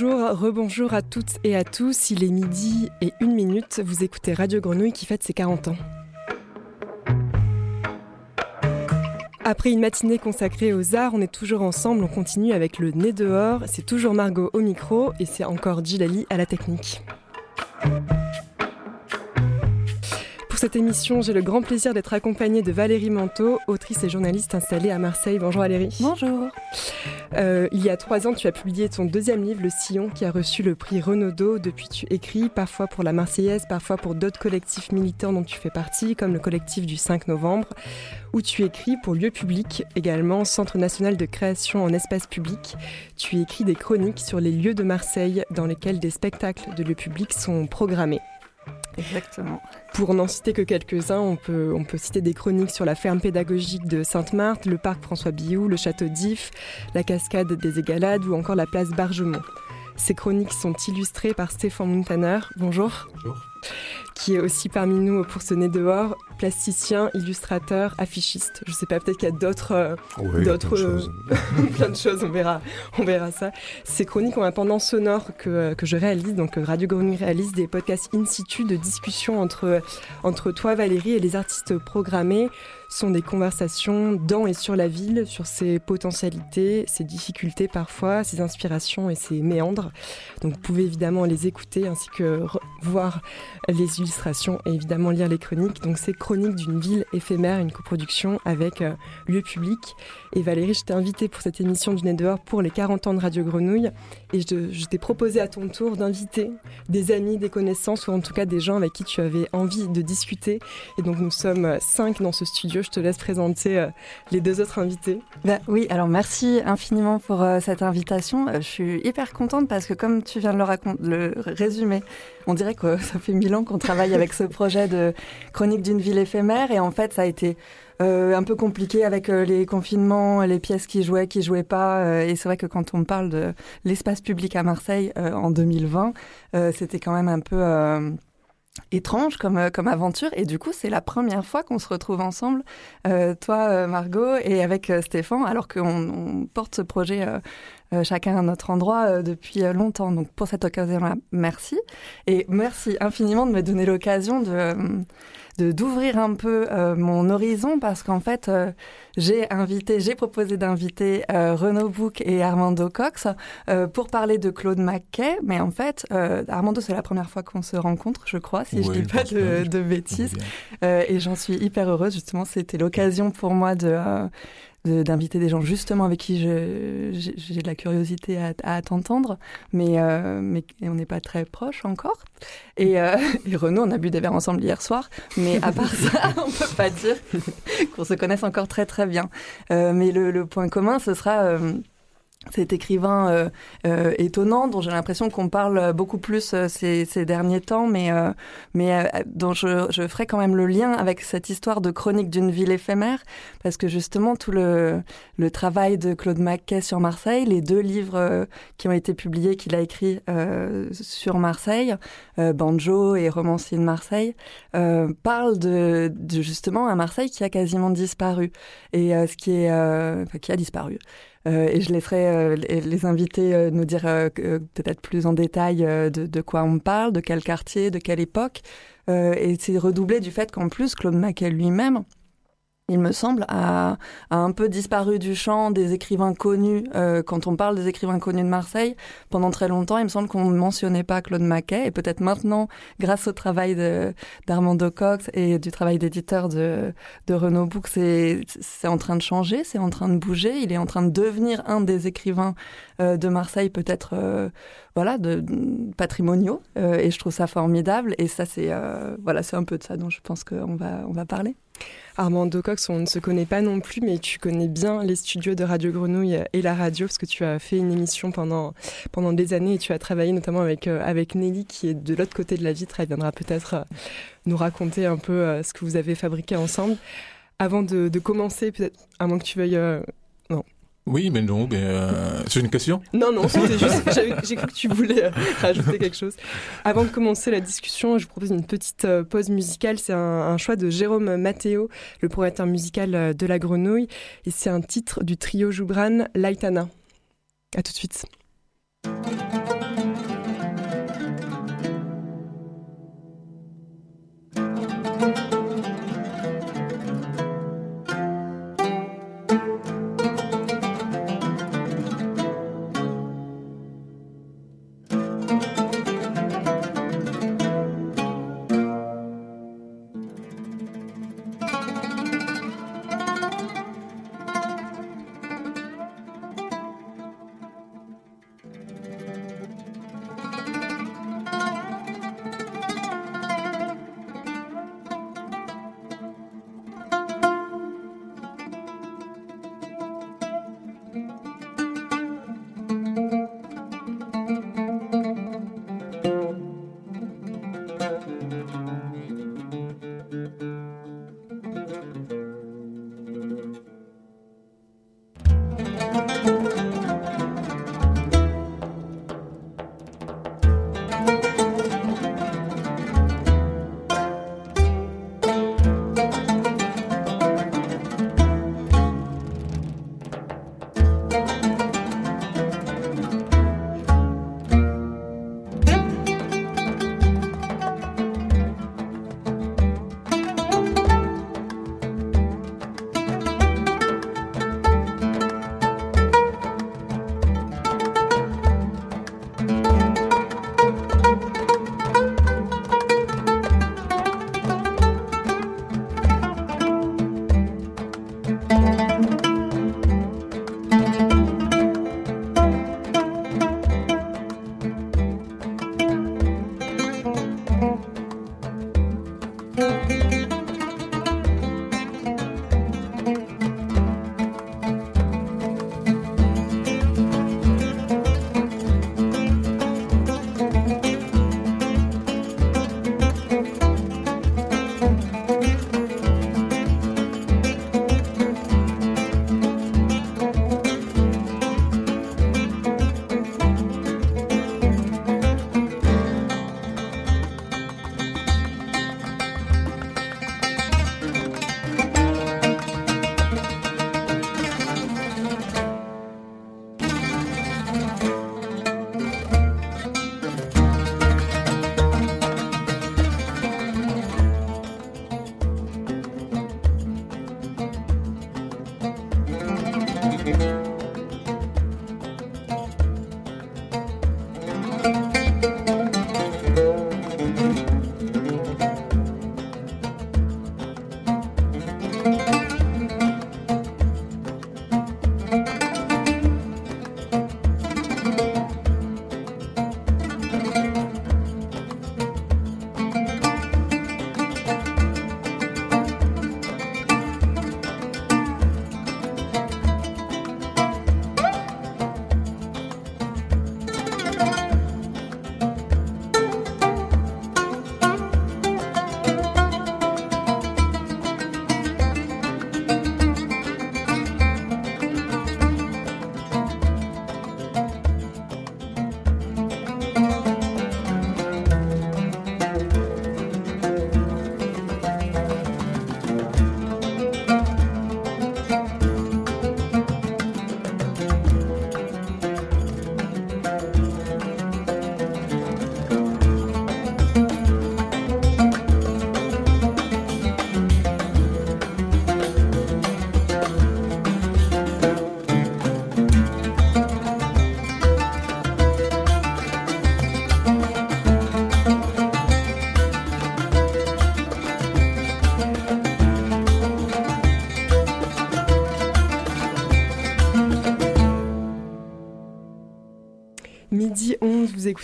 Bonjour, rebonjour à toutes et à tous. Il est midi et une minute. Vous écoutez Radio Grenouille qui fête ses 40 ans. Après une matinée consacrée aux arts, on est toujours ensemble, on continue avec le nez dehors. C'est toujours Margot au micro et c'est encore Gilali à la technique. Pour cette émission, j'ai le grand plaisir d'être accompagnée de Valérie Manteau, autrice et journaliste installée à Marseille. Bonjour Valérie. Bonjour. Euh, il y a trois ans, tu as publié ton deuxième livre, Le Sillon, qui a reçu le prix Renaudot. Depuis, tu écris parfois pour la Marseillaise, parfois pour d'autres collectifs militants dont tu fais partie, comme le collectif du 5 novembre, où tu écris pour Lieu Public, également Centre national de création en espace public. Tu écris des chroniques sur les lieux de Marseille dans lesquels des spectacles de lieu public sont programmés. Exactement. Pour n'en citer que quelques-uns, on peut, on peut citer des chroniques sur la ferme pédagogique de Sainte-Marthe, le parc François Billou, le château d'If, la cascade des Égalades ou encore la place Bargemont. Ces chroniques sont illustrées par Stéphane Muntaner. Bonjour. Bonjour. Qui est aussi parmi nous pour ce nez dehors, plasticien, illustrateur, affichiste. Je sais pas, peut-être qu'il y a d'autres, euh, Oui, d'autres, plein de choses. plein de choses. On verra, on verra ça. Ces chroniques ont un pendant sonore que, que je réalise. Donc Radio Grenouille réalise des podcasts in situ de discussion entre entre toi, Valérie, et les artistes programmés. Sont des conversations dans et sur la ville, sur ses potentialités, ses difficultés parfois, ses inspirations et ses méandres. Donc vous pouvez évidemment les écouter ainsi que voir les illustrations et évidemment lire les chroniques. Donc c'est Chronique d'une ville éphémère, une coproduction avec euh, Lieu Public. Et Valérie, je t'ai invitée pour cette émission du Nez dehors pour les 40 ans de Radio Grenouille. Et je, t'ai proposé à ton tour d'inviter des amis, des connaissances ou en tout cas des gens avec qui tu avais envie de discuter. Et donc nous sommes cinq dans ce studio. Je te laisse présenter euh, les deux autres invités. Bah, oui, alors merci infiniment pour euh, cette invitation. Euh, je suis hyper contente parce que comme tu viens de le, le résumer, on dirait que ça fait mille ans qu'on travaille avec ce projet de chronique d'une ville éphémère et en fait ça a été un peu compliqué avec les confinements, les pièces qui jouaient, qui jouaient pas. et c'est vrai que quand on parle de l'espace public à Marseille en 2020, euh, c'était quand même un peu étrange comme, euh, comme aventure. Et du coup, c'est la première fois qu'on se retrouve ensemble, euh, toi, euh, Margot, et avec euh, Stéphane, alors qu'on on porte ce projet euh, chacun à notre endroit depuis longtemps. Donc pour cette occasion-là, merci. Et merci infiniment de me donner l'occasion de... d'ouvrir un peu euh, mon horizon parce qu'en fait euh, j'ai invité j'ai proposé d'inviter euh, Renaud Bouc et Armando Cox euh, pour parler de Claude Mackay mais en fait euh, Armando c'est la première fois qu'on se rencontre je crois si je Oui, dis je pas pense de, de bêtises. Euh, et j'en suis hyper heureuse, justement. C'était l'occasion pour moi de, d'inviter des gens justement avec qui j'ai, de la curiosité à, t'entendre, mais, euh, mais on n'est pas très proches encore. Et, euh, et Renaud, on a bu des verres ensemble hier soir, mais à part ça, on peut pas dire qu'on se connaisse encore très très bien. Euh, mais le point commun, ce sera... cet écrivain euh, euh, étonnant dont j'ai l'impression qu'on parle beaucoup plus euh, ces, ces derniers temps, mais, euh, mais euh, dont je, je ferai quand même le lien avec cette histoire de chronique d'une ville éphémère, parce que justement tout le, le travail de Claude Mackay sur Marseille, les deux livres qui ont été publiés qu'il a écrits sur Marseille, Banjo et Romancier de Marseille, parlent de, de justement un Marseille qui a quasiment disparu et ce qui est qui a disparu. Euh, et je laisserai euh, les, invités euh, nous dire peut-être plus en détail de, de quoi on parle, de quel quartier, de quelle époque. Et c'est redoublé du fait qu'en plus, Claude Mackay lui-même, il me semble, a, a un peu disparu du champ des écrivains connus. Euh, quand on parle des écrivains connus de Marseille, pendant très longtemps, il me semble qu'on ne mentionnait pas Claude Mackay. Et peut-être maintenant, grâce au travail d'Armando Cox et du travail d'éditeur de, de Renaud Bouc, c'est c'est en train de changer, c'est en train de bouger. Il est en train de devenir un des écrivains euh, de Marseille, peut-être euh, voilà, de, de- patrimoniaux. Euh, et je trouve ça formidable. Et ça, c'est euh, voilà, c'est un peu de ça dont je pense qu'on va, on va parler. Armando Cox, on ne se connaît pas non plus, mais tu connais bien les studios de Radio Grenouille et la radio, parce que tu as fait une émission pendant, pendant des années et tu as travaillé notamment avec, euh, avec Nelly, qui est de l'autre côté de la vitre. Elle viendra peut-être euh, nous raconter un peu euh, ce que vous avez fabriqué ensemble. Avant de, commencer, peut-être, à moins que tu veuilles Oui, mais non, mais euh, c'est une question Non, non, c'était juste. J'ai cru que tu voulais euh, rajouter quelque chose. Avant de commencer la discussion, je vous propose une petite euh, pause musicale. C'est un, un choix de Jérôme Matteo, le propriétaire musical euh, de La Grenouille. Et c'est un titre du trio Joubran, Laitana. À tout de suite.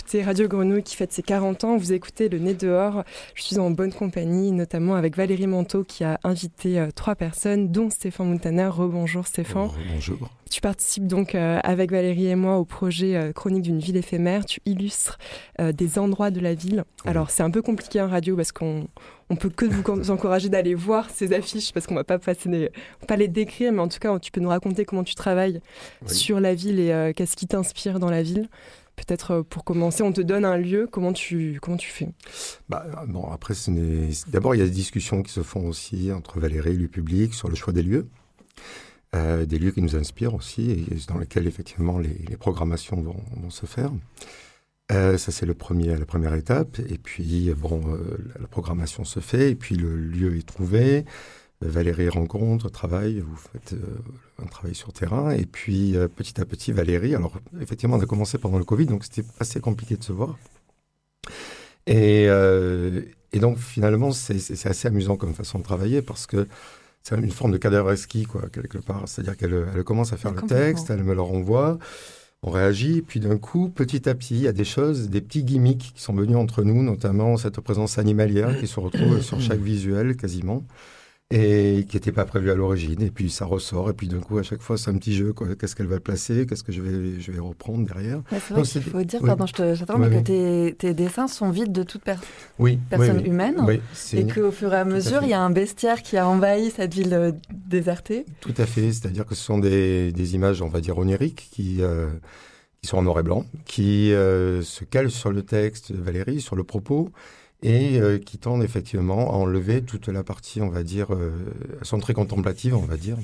Écoutez Radio Grenouille qui fête ses 40 ans, vous écoutez Le Nez dehors. Je suis en bonne compagnie, notamment avec Valérie Manteau qui a invité euh, trois personnes, dont Stéphane Montana. Rebonjour Stéphane. Bonjour. Tu participes donc euh, avec Valérie et moi au projet euh, Chronique d'une ville éphémère. Tu illustres des endroits de la ville. Alors c'est un peu compliqué en radio parce qu'on on peut que vous encourager d'aller voir ces affiches parce qu'on va pas passer pas les décrire, mais en tout cas tu peux nous raconter comment tu travailles sur la ville et qu'est-ce qui t'inspire dans la ville. Peut-être euh, pour commencer, on te donne un lieu, comment tu, comment tu fais? Bah, bon, Après, d'abord, il y a des discussions qui se font aussi entre Valérie et le public sur le choix des lieux. Euh, des lieux qui nous inspirent aussi et dans lesquels effectivement les, programmations vont, se faire. Euh, ça c'est la première étape. Et puis bon, la programmation se fait et puis le lieu est trouvé. Valérie rencontre, travaille, vous faites euh, un travail sur terrain. Et puis, euh, petit à petit, Valérie, alors effectivement, on a commencé pendant le Covid, donc c'était assez compliqué de se voir. Et, euh, donc, finalement, c'est assez amusant comme façon de travailler parce que c'est une forme de cadavreski, quoi, quelque part. C'est-à-dire qu'elle elle commence à faire le texte, elle me le renvoie, on réagit, puis d'un coup, petit à petit, il y a des choses, des petits gimmicks qui sont venus entre nous, notamment cette présence animalière qui se retrouve sur chaque visuel quasiment et qui n'était pas prévu à l'origine. Et puis ça ressort, et puis d'un coup, à chaque fois, c'est un petit jeu. Qu'est-ce qu'elle va placer? Qu'est-ce que je vais, je vais reprendre derrière? C'est vrai qu'il faut dire, pardon, je te, mais que tes, tes, dessins sont vides de toute personne humaine. et qu'au fur et à mesure, il y a un bestiaire qui a envahi cette ville euh, désertée. Tout à fait. C'est-à-dire que ce sont des, des, images, on va dire, oniriques qui. Euh, qui sont en noir et blanc, qui euh, se calent sur le texte de Valérie, sur le propos, et euh, qui tendent effectivement à enlever toute la partie, on va dire, euh, sont contemplative, on va dire.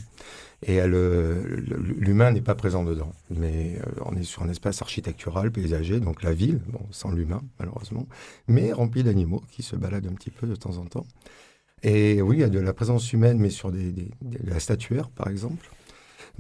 Et l'humain n'est pas présent dedans. Mais euh, on est sur un espace architectural, paysager, donc la ville, sans l'humain, malheureusement, mais rempli d'animaux qui se baladent un petit peu de temps en temps. Et oui, il y a de la présence humaine, mais sur des, des, de la statuaire, par exemple.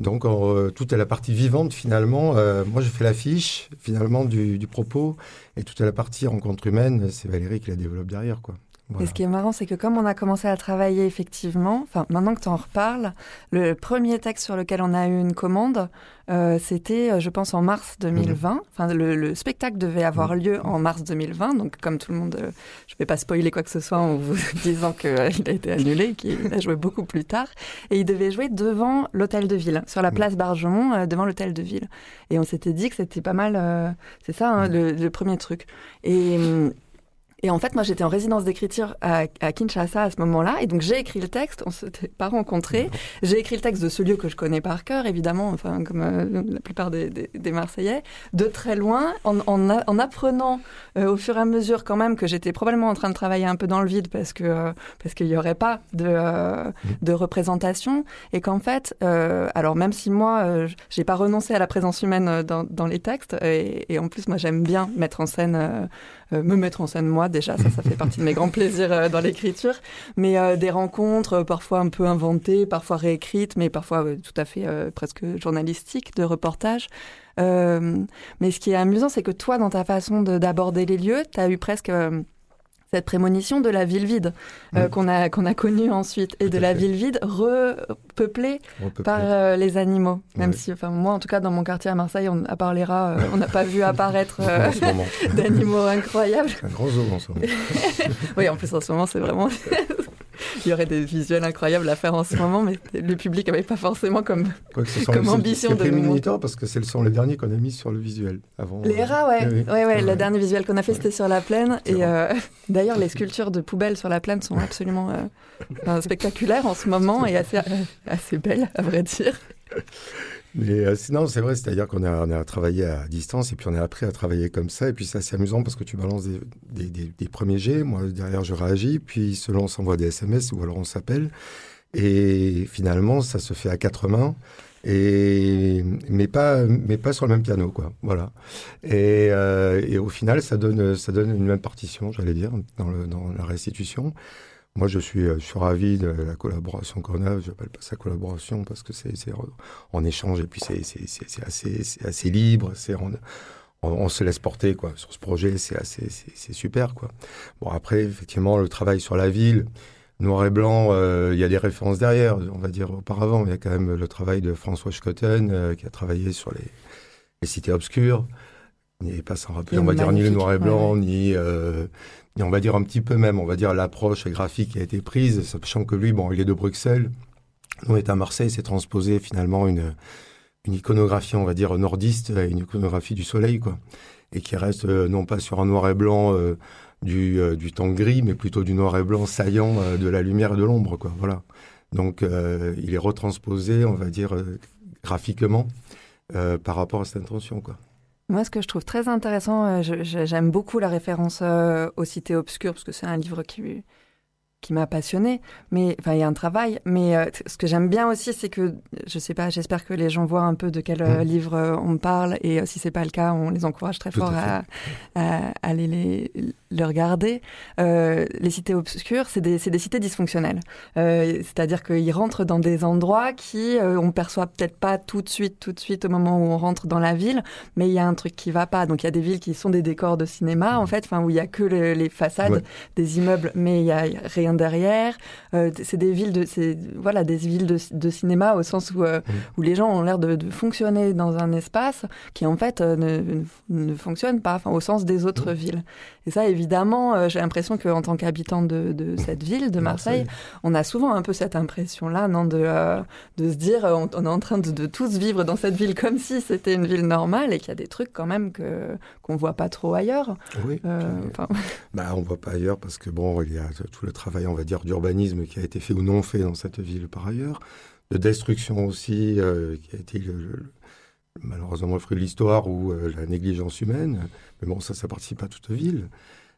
Donc euh, toute la partie vivante finalement, euh, moi je fais l'affiche finalement du, du, propos et toute la partie rencontre humaine, c'est Valérie qui la développe derrière quoi. Et ce qui est marrant, c'est que comme on a commencé à travailler effectivement, enfin maintenant que tu en reparles, le premier texte sur lequel on a eu une commande, euh, c'était, euh, je pense, en mars 2020. Mhm. Enfin, le, spectacle devait avoir mhm. lieu en mars 2020, donc comme tout le monde, euh, je ne vais pas spoiler quoi que ce soit en vous disant qu'il a été annulé, qu'il a joué beaucoup plus tard, et il devait jouer devant l'hôtel de ville, sur la mhm. place Bargemont, devant l'hôtel de ville. Et on s'était dit que c'était pas mal, c'est ça hein, le, le, premier truc. Et hum, et en fait, moi, j'étais en résidence d'écriture à, Kinshasa à ce moment-là. Et donc, j'ai écrit le texte. On s'était pas rencontrés. J'ai écrit le texte de ce lieu que je connais par cœur, évidemment, enfin, comme euh, la plupart des, des, Marseillais, de très loin, en, en, apprenant euh, au fur et à mesure quand même que j'étais probablement en train de travailler un peu dans le vide parce que euh, parce qu'il n'y aurait pas de, mmh. de représentation. Et qu'en fait, alors même si moi, j'ai pas renoncé à la présence humaine dans, dans les textes, et, et en plus, moi, j'aime bien mettre en scène me mettre en scène moi déjà, ça, ça fait partie de mes grands plaisirs dans l'écriture, mais des rencontres parfois un peu inventées, parfois réécrites, mais parfois tout à fait presque journalistiques, de reportages. mais ce qui est amusant, c'est que toi, dans ta façon d'aborder les lieux, tu as eu presque cette prémonition de la ville vide euh, qu'on a qu'on a connue ensuite et de la ville vide repeuplée, par euh, les animaux. Même si, enfin moi en tout cas dans mon quartier à Marseille, on, à part les rats, euh, on n'a pas vu apparaître d'animaux incroyables. un grand zoo en ce moment. oui, en plus en ce moment c'est vraiment il y aurait des visuels incroyables à faire en ce moment, mais le public n'avait pas forcément comme, comme ambition de nous parce que ce sont les derniers qu'on a mis sur le visuel avant. Les rats, ouais. Oui, ouais, ouais, Le dernier visuel qu'on a fait, c'était sur la plaine. Et euh, d'ailleurs, les sculptures de poubelles sur la plaine sont absolument euh, spectaculaires en ce moment et assez, euh, assez belles, à vrai dire. Mais euh, sinon, c'est vrai, c'est-à-dire qu'on a, on a travaillé à distance et puis on a appris à travailler comme ça. Et puis c'est assez amusant parce que tu balances des, des, des, premiers jets, moi derrière je réagis, puis selon on s'envoie des SMS ou alors on s'appelle. Et finalement, ça se fait à quatre mains. Et mais pas mais pas sur le même piano quoi voilà et, euh, et au final ça donne ça donne une même partition j'allais dire dans le dans la restitution moi, je suis, euh, je suis ravi de la collaboration qu'on a. Je n'appelle pas ça collaboration parce que c'est en échange et puis c'est assez, assez libre. C'est on, se laisse porter quoi. Sur ce projet, c'est assez, c'est super quoi. Bon après, effectivement, le travail sur la ville, noir et blanc, euh, il y a des références derrière. On va dire auparavant, il y a quand même le travail de François Schotten euh, qui a travaillé sur les, les cités obscures. Il n'est pas sans rappeler, on va dire, ni le noir et blanc, ni et on va dire un petit peu même, on va dire l'approche graphique qui a été prise, sachant que lui, bon, il est de Bruxelles, nous on est à Marseille, c'est transposé finalement une, une iconographie, on va dire nordiste, une iconographie du soleil, quoi, et qui reste euh, non pas sur un noir et blanc euh, du, euh, du temps gris, mais plutôt du noir et blanc saillant de la lumière et de l'ombre, quoi, voilà. Donc il est retransposé, on va dire graphiquement, par rapport à cette intention, quoi. Moi, ce que je trouve très intéressant, euh, j'aime beaucoup la référence euh, aux cités obscures, parce que c'est un livre qui, qui m'a passionné. Mais enfin, il y a un travail. Mais euh, ce que j'aime bien aussi, c'est que je sais pas. J'espère que les gens voient un peu de quel mmh. livre on parle. Et si c'est pas le cas, on les encourage très fort à, à, aller les, le regarder. Euh, les cités obscures, c'est des, des, cités dysfonctionnelles. Euh, C'est-à-dire qu'ils rentrent dans des endroits qui euh, on perçoit peut-être pas tout de suite, tout de suite au moment où on rentre dans la ville, mais il y a un truc qui va pas. Donc il y a des villes qui sont des décors de cinéma en fait, enfin où il y a que les façades des immeubles, mais il y a rien derrière. Euh, c'est des villes de, voilà, des villes de, de, cinéma au sens où, euh, où les gens ont l'air de, de, fonctionner dans un espace qui en fait euh, ne, ne, fonctionne pas, enfin au sens des autres villes. Et ça, évidemment, j'ai l'impression qu'en tant qu'habitant de, de, cette ville, de Marseille, on a souvent un peu cette impression-là, non, de, de se dire, on, on, est en train de, de, tous vivre dans cette ville comme si c'était une ville normale et qu'il y a des trucs quand même que qu'on voit pas trop ailleurs. Oui. Euh, bah, on voit pas ailleurs parce que bon, il y a tout le travail, on va dire, d'urbanisme qui a été fait ou non fait dans cette ville par ailleurs, de destruction aussi euh, qui a été malheureusement le fruit de l'histoire ou euh, la négligence humaine. Mais bon, ça, ça participe à toute ville.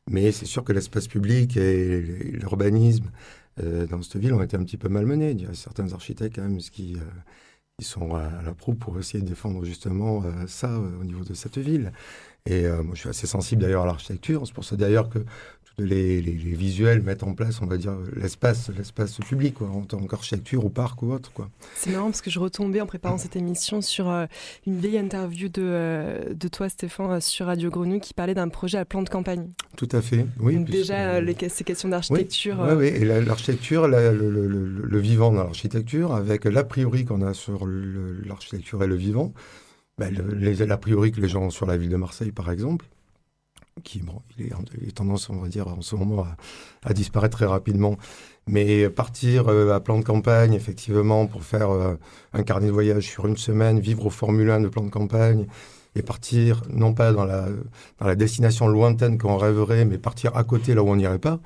Mais c'est sûr que l'espace public et l'urbanisme euh, dans cette ville ont été un petit peu malmenés. Il y a certains architectes quand même qui sont à, la proue pour essayer de défendre justement ça au niveau de cette ville. Et moi, je suis assez sensible d'ailleurs à l'architecture. C'est pour ça d'ailleurs que les, les, visuels mettent en place, on va dire, l'espace, l'espace public, quoi, en tant qu'architecture ou parc ou autre, quoi. C'est marrant parce que je retombais en préparant cette émission sur euh, une vieille interview de, euh, de toi, Stéphane, euh, sur Radio Grenouille, qui parlait d'un projet à plan de campagne. Tout à fait, oui. Donc déjà, les, ces questions d'architecture. Oui, oui, et l'architecture, le, le, le, vivant dans l'architecture, avec l'a priori qu'on a sur l'architecture et le vivant, ben, l'a priori que les gens ont sur la ville de Marseille, par exemple, qui bon, il est, tendance, on va dire, en ce moment à, disparaître très rapidement. Mais partir euh, à plan de campagne, effectivement, pour faire euh, un carnet de voyage sur une semaine, vivre au Formule 1 de plan de campagne, et partir, non pas dans la, dans la destination lointaine qu'on rêverait, mais partir à côté là où on n'irait pas,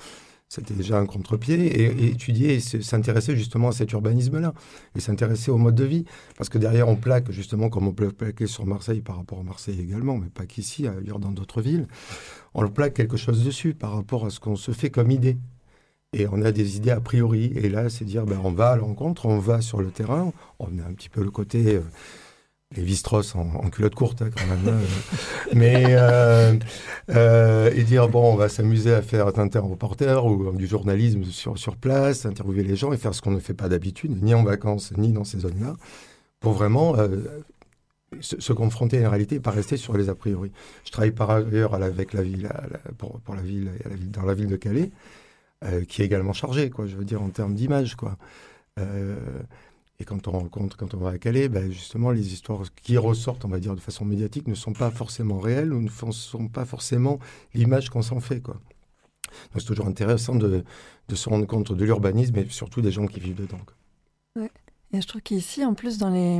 c'était déjà un contre-pied, et, étudier et s'intéresser justement à cet urbanisme-là, et s'intéresser au mode de vie. Parce que derrière, on plaque justement, comme on peut plaquer sur Marseille par rapport à Marseille également, mais pas qu'ici, ailleurs dans d'autres villes, on plaque quelque chose dessus par rapport à ce qu'on se fait comme idée. Et on a des idées a priori. Et là, c'est dire, ben, on va à l'encontre, on va sur le terrain, on a un petit peu le côté... Euh, les Vistros en, culotte courte hein, quand même. Hein. mais euh, euh, et dire bon, on va s'amuser à faire un reporter ou du journalisme sur place, interviewer les gens et faire ce qu'on ne fait pas d'habitude, ni en vacances ni dans ces zones-là, pour vraiment euh, se, confronter à la réalité et pas rester sur les a priori. Je travaille par ailleurs avec la ville, pour, dans la ville de Calais, qui est également chargée, quoi. Je veux dire en termes d'image, quoi. Et quand on rencontre, quand on va à Calais, ben justement, les histoires qui ressortent, on va dire, de façon médiatique, ne sont pas forcément réelles ou ne sont pas forcément l'image qu'on s'en fait, quoi. Donc c'est toujours intéressant de, de, se rendre compte de l'urbanisme et surtout des gens qui vivent dedans. Ouais. Et je trouve qu'ici, en plus, dans les...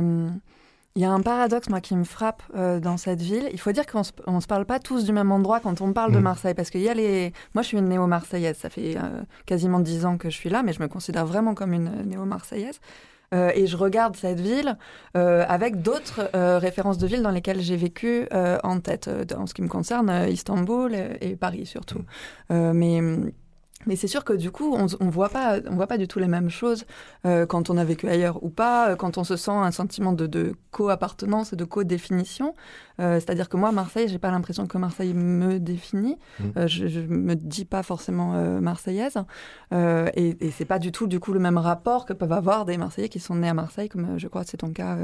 Il y a un paradoxe, moi, qui me frappe euh, dans cette ville. Il faut dire qu'on ne se, parle pas tous du même endroit quand on parle de mm. Marseille. Parce qu'il y a les... Moi, je suis une néo-marseillaise. Ça fait euh, quasiment dix ans que je suis là, mais je me considère vraiment comme une néo-marseillaise. Euh, et je regarde cette ville euh, avec d'autres euh, références de villes dans lesquelles j'ai vécu en tête, en ce qui me concerne, Istanbul et, Paris surtout. Mm. mais mais c'est sûr que du coup, on ne voit, pas, on voit pas du tout les mêmes choses euh, quand on a vécu ailleurs ou pas, quand on se sent un sentiment de, de co-appartenance et de co-définition. Euh, c'est-à-dire que moi, Marseille, j'ai pas l'impression que Marseille me définit. Mmh. je, ne me dis pas forcément marseillaise. et, et c'est pas du tout, du coup, le même rapport que peuvent avoir des Marseillais qui sont nés à Marseille, comme je crois que c'est ton cas,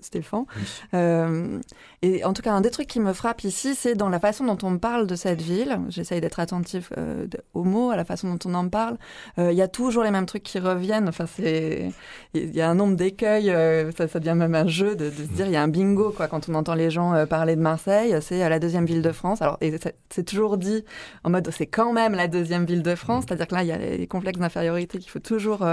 Stéphane. et en tout cas, un des trucs qui me frappe ici, c'est dans la façon dont on parle de cette ville. J'essaye d'être attentif aux mots, à la façon dont on en parle. Euh, il y a toujours les mêmes trucs qui reviennent. Enfin, c'est il y a un nombre d'écueils. Euh, ça, ça, devient même un jeu de, se dire il y a un bingo quoi quand on entend les gens euh, parler de Marseille. C'est la deuxième ville de France. Alors c'est toujours dit en mode c'est quand même la deuxième ville de France. C'est-à-dire que là il y a les complexes d'infériorité qu'il faut toujours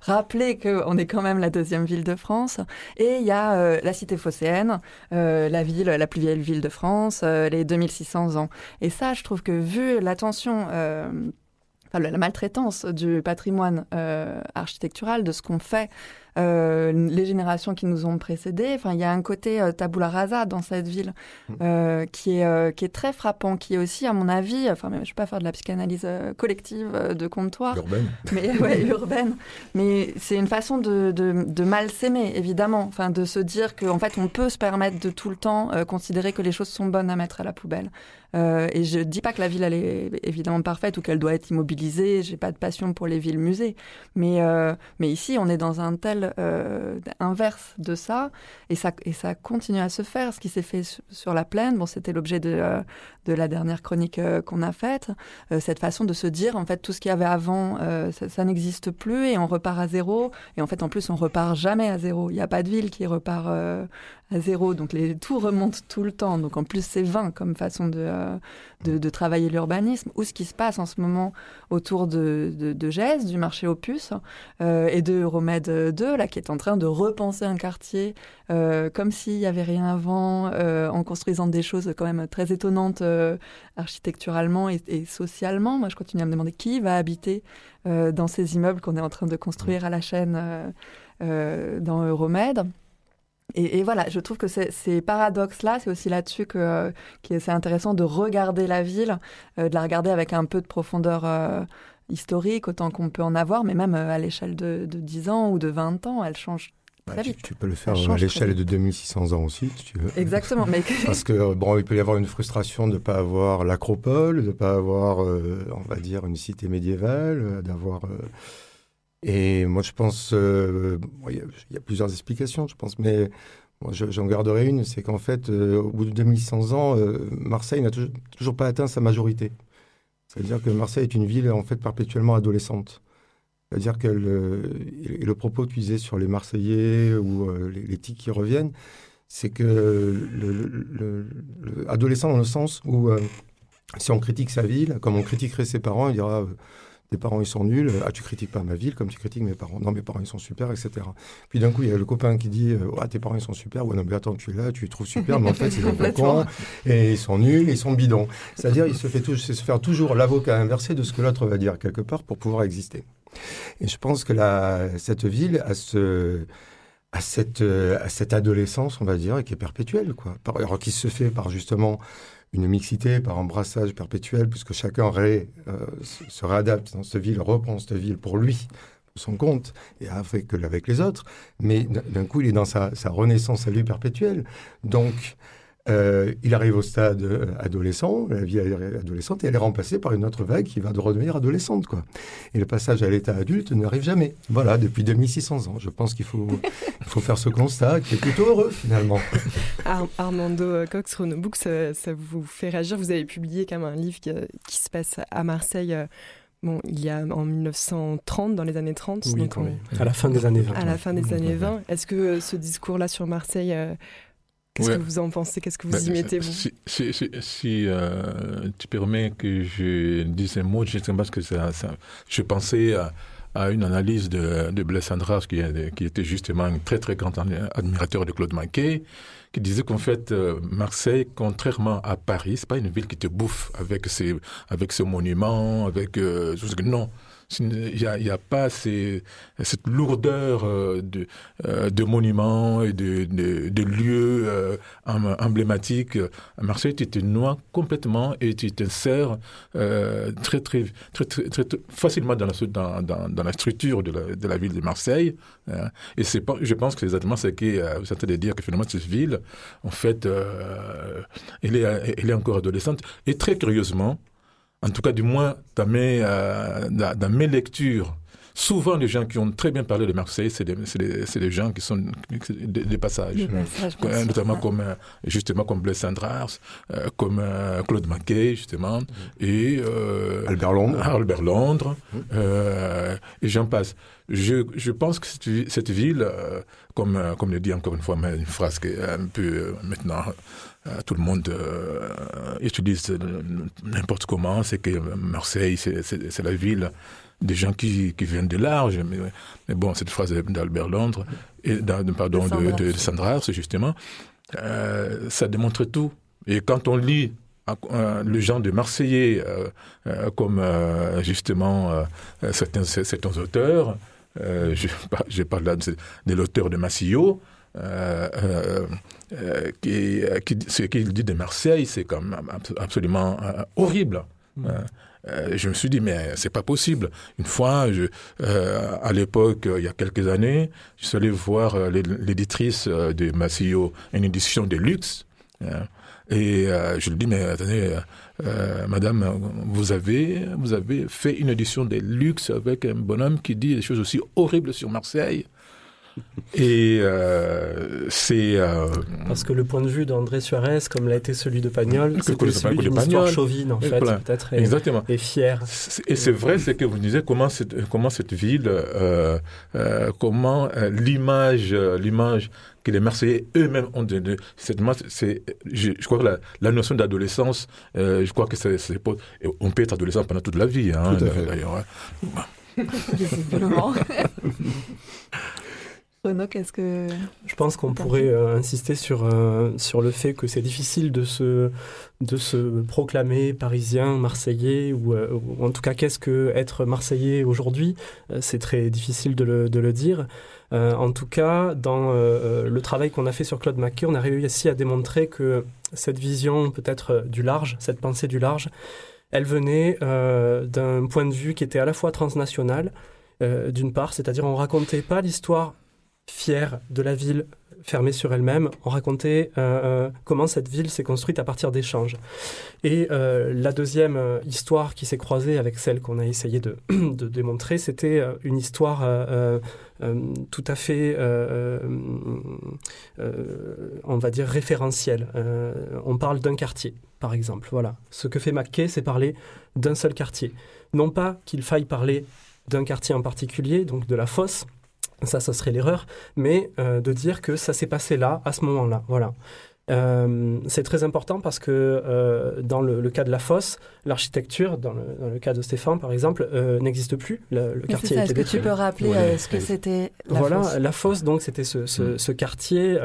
rappeler qu'on est quand même la deuxième ville de France. Et il y a la cité phocéenne, la ville la plus vieille ville de France, les 2600 ans. Et ça, je trouve que vu l'attention la maltraitance du patrimoine euh, architectural, de ce qu'on fait euh, les générations qui nous ont précédés. Enfin, il y a un côté euh, tabula rasa dans cette ville mmh. euh, qui est qui est très frappant, qui est aussi, à mon avis, enfin, je ne vais pas faire de la psychanalyse collective de comptoir, urbaine, mais ouais, urbaine. Mais c'est une façon de, de, de mal s'aimer, évidemment. Enfin, de se dire qu'en fait, on peut se permettre de tout le temps considérer que les choses sont bonnes à mettre à la poubelle. Euh, et je dis pas que la ville elle est évidemment parfaite ou qu'elle doit être immobilisée. J'ai pas de passion pour les villes musées, mais euh, mais ici on est dans un tel euh, inverse de ça, et ça, continue à se faire. Ce qui s'est fait sur la plaine, bon, c'était l'objet de, euh, la dernière chronique euh, qu'on a faite, cette façon de se dire, en fait, tout ce qu'il y avait avant, ça, n'existe plus, et on repart à zéro. Et en fait, en plus, on repart jamais à zéro. Il n'y a pas de ville qui repart à zéro, donc les, tout remonte tout le temps. Donc en plus, c'est vain comme façon de, de, travailler l'urbanisme. Ou ce qui se passe en ce moment autour de, de, du marché Opus, et de Euromède 2, qui est en train de repenser un quartier euh, comme s'il n'y avait rien avant, euh, en construisant des choses quand même très étonnantes euh, architecturalement et, socialement. Moi, je continue à me demander qui va habiter dans ces immeubles qu'on est en train de construire à la chaîne dans Euromède. Et, voilà, je trouve que ces paradoxes-là, c'est aussi là-dessus que, c'est intéressant de regarder la ville, de la regarder avec un peu de profondeur historique, autant qu'on peut en avoir, mais même euh, à l'échelle de, de, 10 ans ou de 20 ans, elle change bah, très tu, vite. Tu, peux le faire à l'échelle de 2600 ans aussi, si tu veux. Exactement. Mais... Parce que, bon, il peut y avoir une frustration de ne pas avoir l'acropole, de ne pas avoir, euh, on va dire, une cité médiévale, euh, d'avoir... Et moi, je pense... Il y, a plusieurs explications, je pense, mais... J'en garderai une, c'est qu'en fait, au bout de 2600 ans, Marseille n'a toujours pas atteint sa majorité. C'est-à-dire que Marseille est une ville en fait perpétuellement adolescente. C'est-à-dire que le, et le propos utilisé sur les Marseillais ou euh, les, tics qui reviennent, c'est que le, adolescent dans le sens où euh, si on critique sa ville, comme on critiquerait ses parents, il dira euh, tes parents ils sont nuls, ah tu critiques pas ma ville comme tu critiques mes parents, non mes parents ils sont super, etc. Puis d'un coup il y a le copain qui dit ah tes parents ils sont super, ouais non mais attends tu es là, tu les trouves super, mais en fait c'est des cons et ils sont nuls, ils sont bidons. C'est-à-dire il se fait tout, se faire toujours l'avocat inversé de ce que l'autre va dire quelque part pour pouvoir exister. Et je pense que la, cette ville a ce à cette, à cette adolescence, on va dire, qui est perpétuelle, quoi. Alors, qui se fait par justement une mixité par embrassage perpétuel, puisque chacun euh, se réadapte dans cette ville, reprend cette ville pour lui, son compte et avec, avec les autres, mais d'un coup, il est dans sa, sa renaissance à lui perpétuelle. Donc, euh, il arrive au stade euh, adolescent, la vie adolescente, et elle est remplacée par une autre vague qui va redevenir adolescente. Quoi. Et le passage à l'état adulte n'arrive jamais. Voilà, depuis 2600 ans. Je pense qu'il faut, il faut faire ce constat qui est plutôt heureux finalement. Armando Cox, Book, ça, ça, vous fait réagir? Vous avez publié quand même un livre qui, qui se passe à Marseille. Euh, bon, il y a en 1930, dans les années 30. Oui, donc à la fin des années 20. À la fin des années 20. Est-ce que ce discours-là sur Marseille Qu'est-ce que vous en pensez? Qu'est-ce que vous bah, y mettez, vous? Si, si, si, euh, tu permets que je dise un mot, je parce que ça, ça, je pensais à, à, une analyse de, de Blaise Andras, qui, qui, était justement un très très grand admirateur de Claude Maquet, qui disait qu'en fait, euh, Marseille, contrairement à Paris, c'est pas une ville qui te bouffe avec ses, avec ses monuments, avec... Euh, non, il n'y a, pas cette lourdeur euh, de, euh, de, monuments et de, lieux euh, emblématiques. À Marseille, tu te noies complètement et tu t'insères très, très, très, très, très, facilement dans la, structure de la, ville de Marseille. Hein. Et c'est pas, je pense que c'est exactement ce que vous êtes de dire que finalement cette ville, en fait, elle est encore adolescente. Et très curieusement, en tout cas du moins dans mes, euh, dans, mes lectures, souvent les gens qui ont très bien parlé de Marseille, c'est des, des, des, gens qui sont des, passages, notamment comme euh, justement comme Blaise Sandras, euh, comme Claude Maquet justement, mm. et Albert Londres, Albert Londres, mm. et j'en passe. Je, je, pense que cette, cette ville, comme comme le dit encore une fois, une phrase qui est un peu maintenant euh, tout le monde euh, utilise n'importe comment. C'est que Marseille, c'est la ville des gens qui, qui viennent de large. Mais, mais bon, cette phrase d'Albert Londres, et, pardon, de, de, de Sandra, c'est justement, euh, ça démontre tout. Et quand on lit le genre de Marseillais, comme justement certains, certains auteurs, je, je, parle là de, de l'auteur de Massillot, euh, euh, euh, qui, qui, ce qu'il dit de Marseille, c'est comme absolument horrible. Mm. je me suis dit, mais c'est pas possible. Une fois, je, à l'époque, il y a quelques années, je suis allé voir l'éditrice de Massillot, une édition de luxe. et je lui dis, mais attendez, madame, vous avez, vous avez fait une édition de luxe avec un bonhomme qui dit des choses aussi horribles sur Marseille? Et euh, c'est euh, parce que le point de vue d'André Suarez, comme l'a été celui de Pagnol, c'est celui d'une histoire chauvine en fait, peut-être et, Exactement. et fière. Et c'est vrai, c'est que vous disiez comment cette comment cette ville, euh, euh comment euh, l'image l'image que les Marseillais eux-mêmes ont de, de cette c'est je, je, crois que la, la notion d'adolescence, je crois que c'est on peut être adolescent pendant toute la vie, hein, d'ailleurs. Renaud, qu'est-ce que... Je pense qu'on pourrait euh, insister sur, euh, sur le fait que c'est difficile de se, de se proclamer parisien, marseillais, ou, euh, en tout cas qu'est-ce que être marseillais aujourd'hui C'est très difficile de le, de le dire. en tout cas, dans le travail qu'on a fait sur Claude Maquet, on a réussi à démontrer que cette vision peut-être du large, cette pensée du large, elle venait d'un point de vue qui était à la fois transnational, d'une part, c'est-à-dire on racontait pas l'histoire fière de la ville fermée sur elle-même. On racontait euh, euh, comment cette ville s'est construite à partir d'échanges. Et euh, la deuxième histoire qui s'est croisée avec celle qu'on a essayé de, démontrer, c'était une histoire tout à fait, on va dire, référentielle. on parle d'un quartier, par exemple. Voilà. Ce que fait Mackay, c'est parler d'un seul quartier. Non pas qu'il faille parler d'un quartier en particulier, donc de la fosse, ça, ça serait l'erreur, mais euh, de dire que ça s'est passé là, à ce moment-là. Voilà. Euh, c'est très important parce que euh, dans le, cas de la fosse, l'architecture, dans, le, cas de Stéphane par exemple, n'existe plus. Le, quartier Est-ce que tu peux rappeler ce que c'était la voilà, fosse la fosse, donc c'était ce, ce, mm. quartier,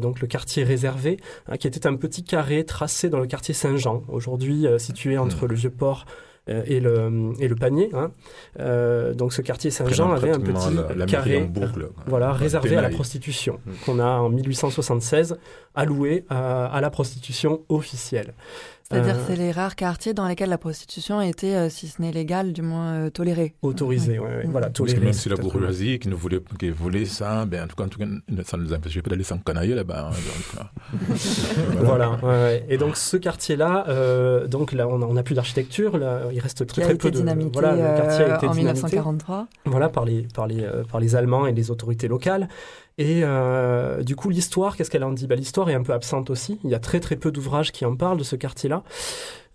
donc le quartier réservé, hein, qui était un petit carré tracé dans le quartier Saint-Jean, aujourd'hui situé entre mm. le vieux port euh, et, le, et le panier. Hein. Euh, donc ce quartier Saint-Jean avait un petit carré voilà, réservé à la prostitution mm. qu'on a en 1876 alloué à, à la prostitution officielle. C'est-à-dire Euh, c'est les rares quartiers dans lesquels la prostitution était, euh, si ce n'est légale, du moins euh, tolérée. Autorisé, ouais, ouais, Mm. voilà, Parce que même si la bourgeoisie qui, ne voulait, qui voulait ça, ben, en tout cas, en tout cas, ça ne nous empêchait pas d'aller s'encanailler là-bas. hein, Voilà, ouais, ouais. et donc ce quartier-là, euh, donc là on n'a plus d'architecture, là, il reste très très peu de. dynamité Voilà, le quartier a été en dynamité. 1943. Voilà, par les, par, les, euh, par les Allemands et les autorités locales. Et euh, du coup, l'histoire, qu'est-ce qu'elle en dit? Bah, L'histoire est un peu absente aussi. Il y a très très peu d'ouvrages qui en parlent de ce quartier-là.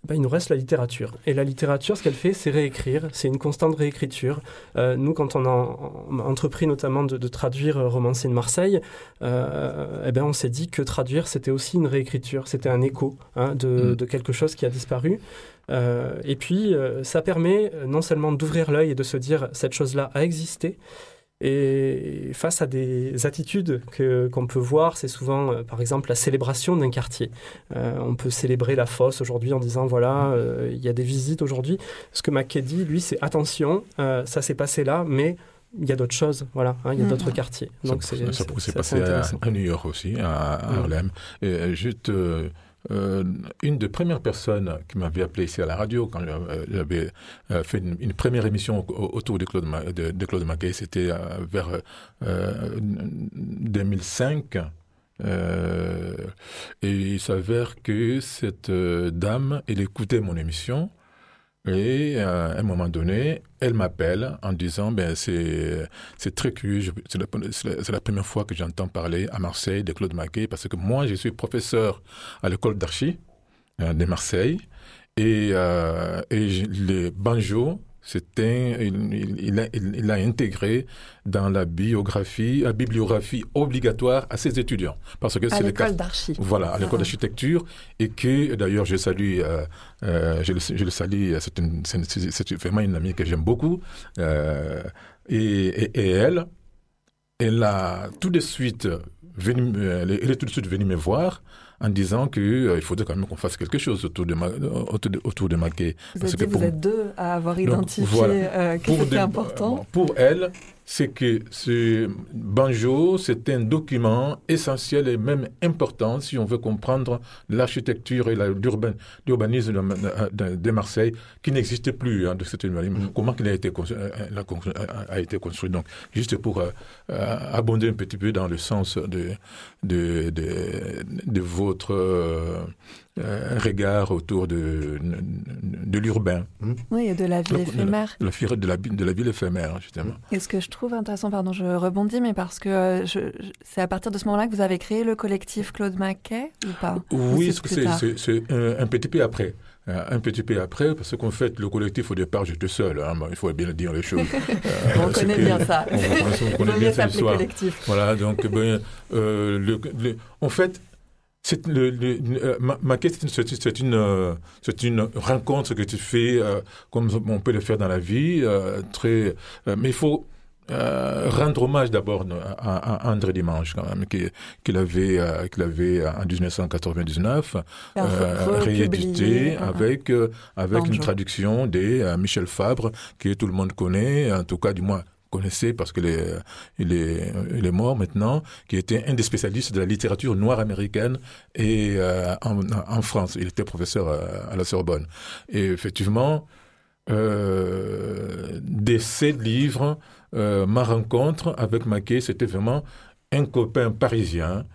Bah, il nous reste la littérature. Et la littérature, ce qu'elle fait, c'est réécrire. C'est une constante réécriture. Euh, nous, quand on a en- entrepris notamment de, de traduire euh, Romancier de Marseille, euh, eh ben, on s'est dit que traduire, c'était aussi une réécriture. C'était un écho hein, de, Mm. de quelque chose qui a disparu. Et puis, ça permet non seulement d'ouvrir l'œil et de se dire cette chose-là a existé, et face à des attitudes que qu'on peut voir, c'est souvent, euh, par exemple, la célébration d'un quartier. Euh, on peut célébrer la fosse aujourd'hui en disant voilà, euh, il y a des visites aujourd'hui. Ce que Mackay dit, lui, c'est attention, euh, ça s'est passé là, mais il y a d'autres choses, voilà, hein, il y a Mhm. d'autres quartiers. Donc ça, c'est ça, c'est- ça s'est c'est passé à, New York aussi, à, à Mm. Harlem. Et euh, juste, euh, euh, une des premières personnes qui m'avait appelé ici à la radio quand j'avais- j'avais euh, fait une, première émission au- autour de Claude, Ma- de, de Claude Mackay, c'était euh, vers euh, 2005. Euh, et il s'avère que cette euh, dame, elle écoutait mon émission. Et euh, à un moment donné, elle m'appelle en disant ben c'est c'est très curieux, c'est la, première fois que j'entends parler à Marseille de Claude Maquet parce que moi je suis professeur à l'école d'archi euh, de Marseille. Et euh, et j'ai- le banjo c'était il, il- il a, il- il a intégré dans la biographie la bibliographie obligatoire à ses étudiants parce que c'est l'école d'archi. voilà, à l'école Ah. d'architecture, et que d'ailleurs je salue, euh, euh, je, le, je le salue, c'est une- c'est vraiment une amie que j'aime beaucoup, euh, et, et, et elle, elle a tout de suite venu, elle est tout de suite venue me voir en disant que euh, il faudrait quand même qu'on fasse quelque chose autour de ma, autour de, autour de Maquet. Vous, Parce êtes que dit, pour- vous êtes deux à avoir identifié voilà. euh, que c'était important. euh, Pour elle, c'est que ce banjo, c'est un document essentiel et même important si on veut comprendre l'architecture et la- l'urbanisme de, de- de Marseille, qui n'existe plus hein, de cette manière. Comment il a été, construit, euh, constru- a- a été construit. Donc, juste pour euh, euh, abonder un petit peu dans le sens de, de, de, de votre euh, euh, regard autour de, de l'urbain, Oui, et de la vie Le- éphémère. la de la, de la ville éphémère, justement. Et ce que je trouve intéressant, pardon, je rebondis, mais parce que euh, je- je- c'est à partir de ce moment-là que vous avez créé le collectif Claude Maquet, ou pas? Ou Oui, c'est c'est- plus c'est tard? c'est- c'est un, un petit peu après. Un petit peu après, parce qu'en fait, le collectif, au départ, j'étais seul. hein, il faut bien dire les choses. On connaît bien ça. On, on- on connaît bien collectif. Voilà, donc, ben, euh, le, le- en fait, c'est le, le- euh, ma, ma question, c'est c'est une, euh, c'est une rencontre que tu fais euh, comme on peut le faire dans la vie, euh, très, euh, mais il faut rendre hommage d'abord à, à André Dimanche, quand même, qui- qu'il avait, euh, qu'il avait en 1999 Et euh, republié, réédité avec, avec une traduction de Michel Fabre, que tout le monde connaît, en tout cas du moins connaissait parce qu'il est, il est, mort maintenant, qui était un des spécialistes de la littérature noire américaine et euh, en, France. Il était professeur à, à la Sorbonne. Et effectivement, euh, de ces livres, euh, ma rencontre avec Maquet, c'était vraiment un copain parisien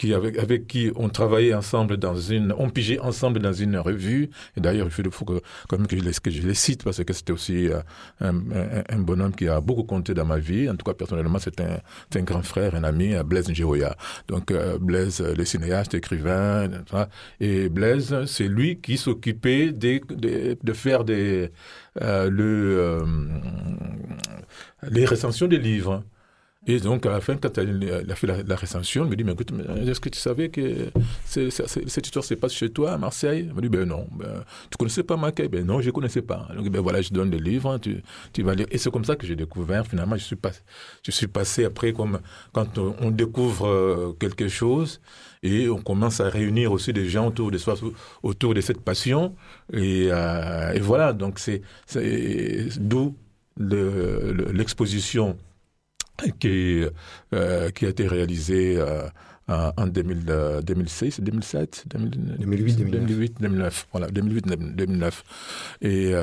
qui, avec, qui on travaillait ensemble dans une, on pigeait ensemble dans une revue. Et d'ailleurs, il faut que, quand même que je les, que je les cite parce que c'était aussi euh, un, un, bonhomme qui a beaucoup compté dans ma vie. En tout cas, personnellement, c'est un, un grand frère, un ami, euh, Blaise Njeoya. Donc, euh, Blaise, le cinéaste, écrivain, et Blaise, c'est lui qui s'occupait de, de, de faire des, euh, le, les recensions des livres. Et donc, à la fin, quand elle, a fait la, la recension, elle me dit, mais écoute, est-ce que tu savais que cette histoire se passe chez toi, à Marseille? Elle me dit, ben non. Ben, tu connaissais pas Mackay? Ben non, je ne connaissais pas. Donc, ben voilà, je donne des livres, tu, vas lire. Et c'est comme ça que j'ai découvert, finalement, je suis, pas, je suis passé après, comme quand on, découvre euh, quelque chose, et on commence à réunir aussi des gens autour de soi, autour de cette passion. Et, euh, voilà, donc c'est d'où le- le- qui, qui a été réalisé en 2000, 2006, 2007, 2008, 2008, 2009. Voilà, 2008, 2009. Et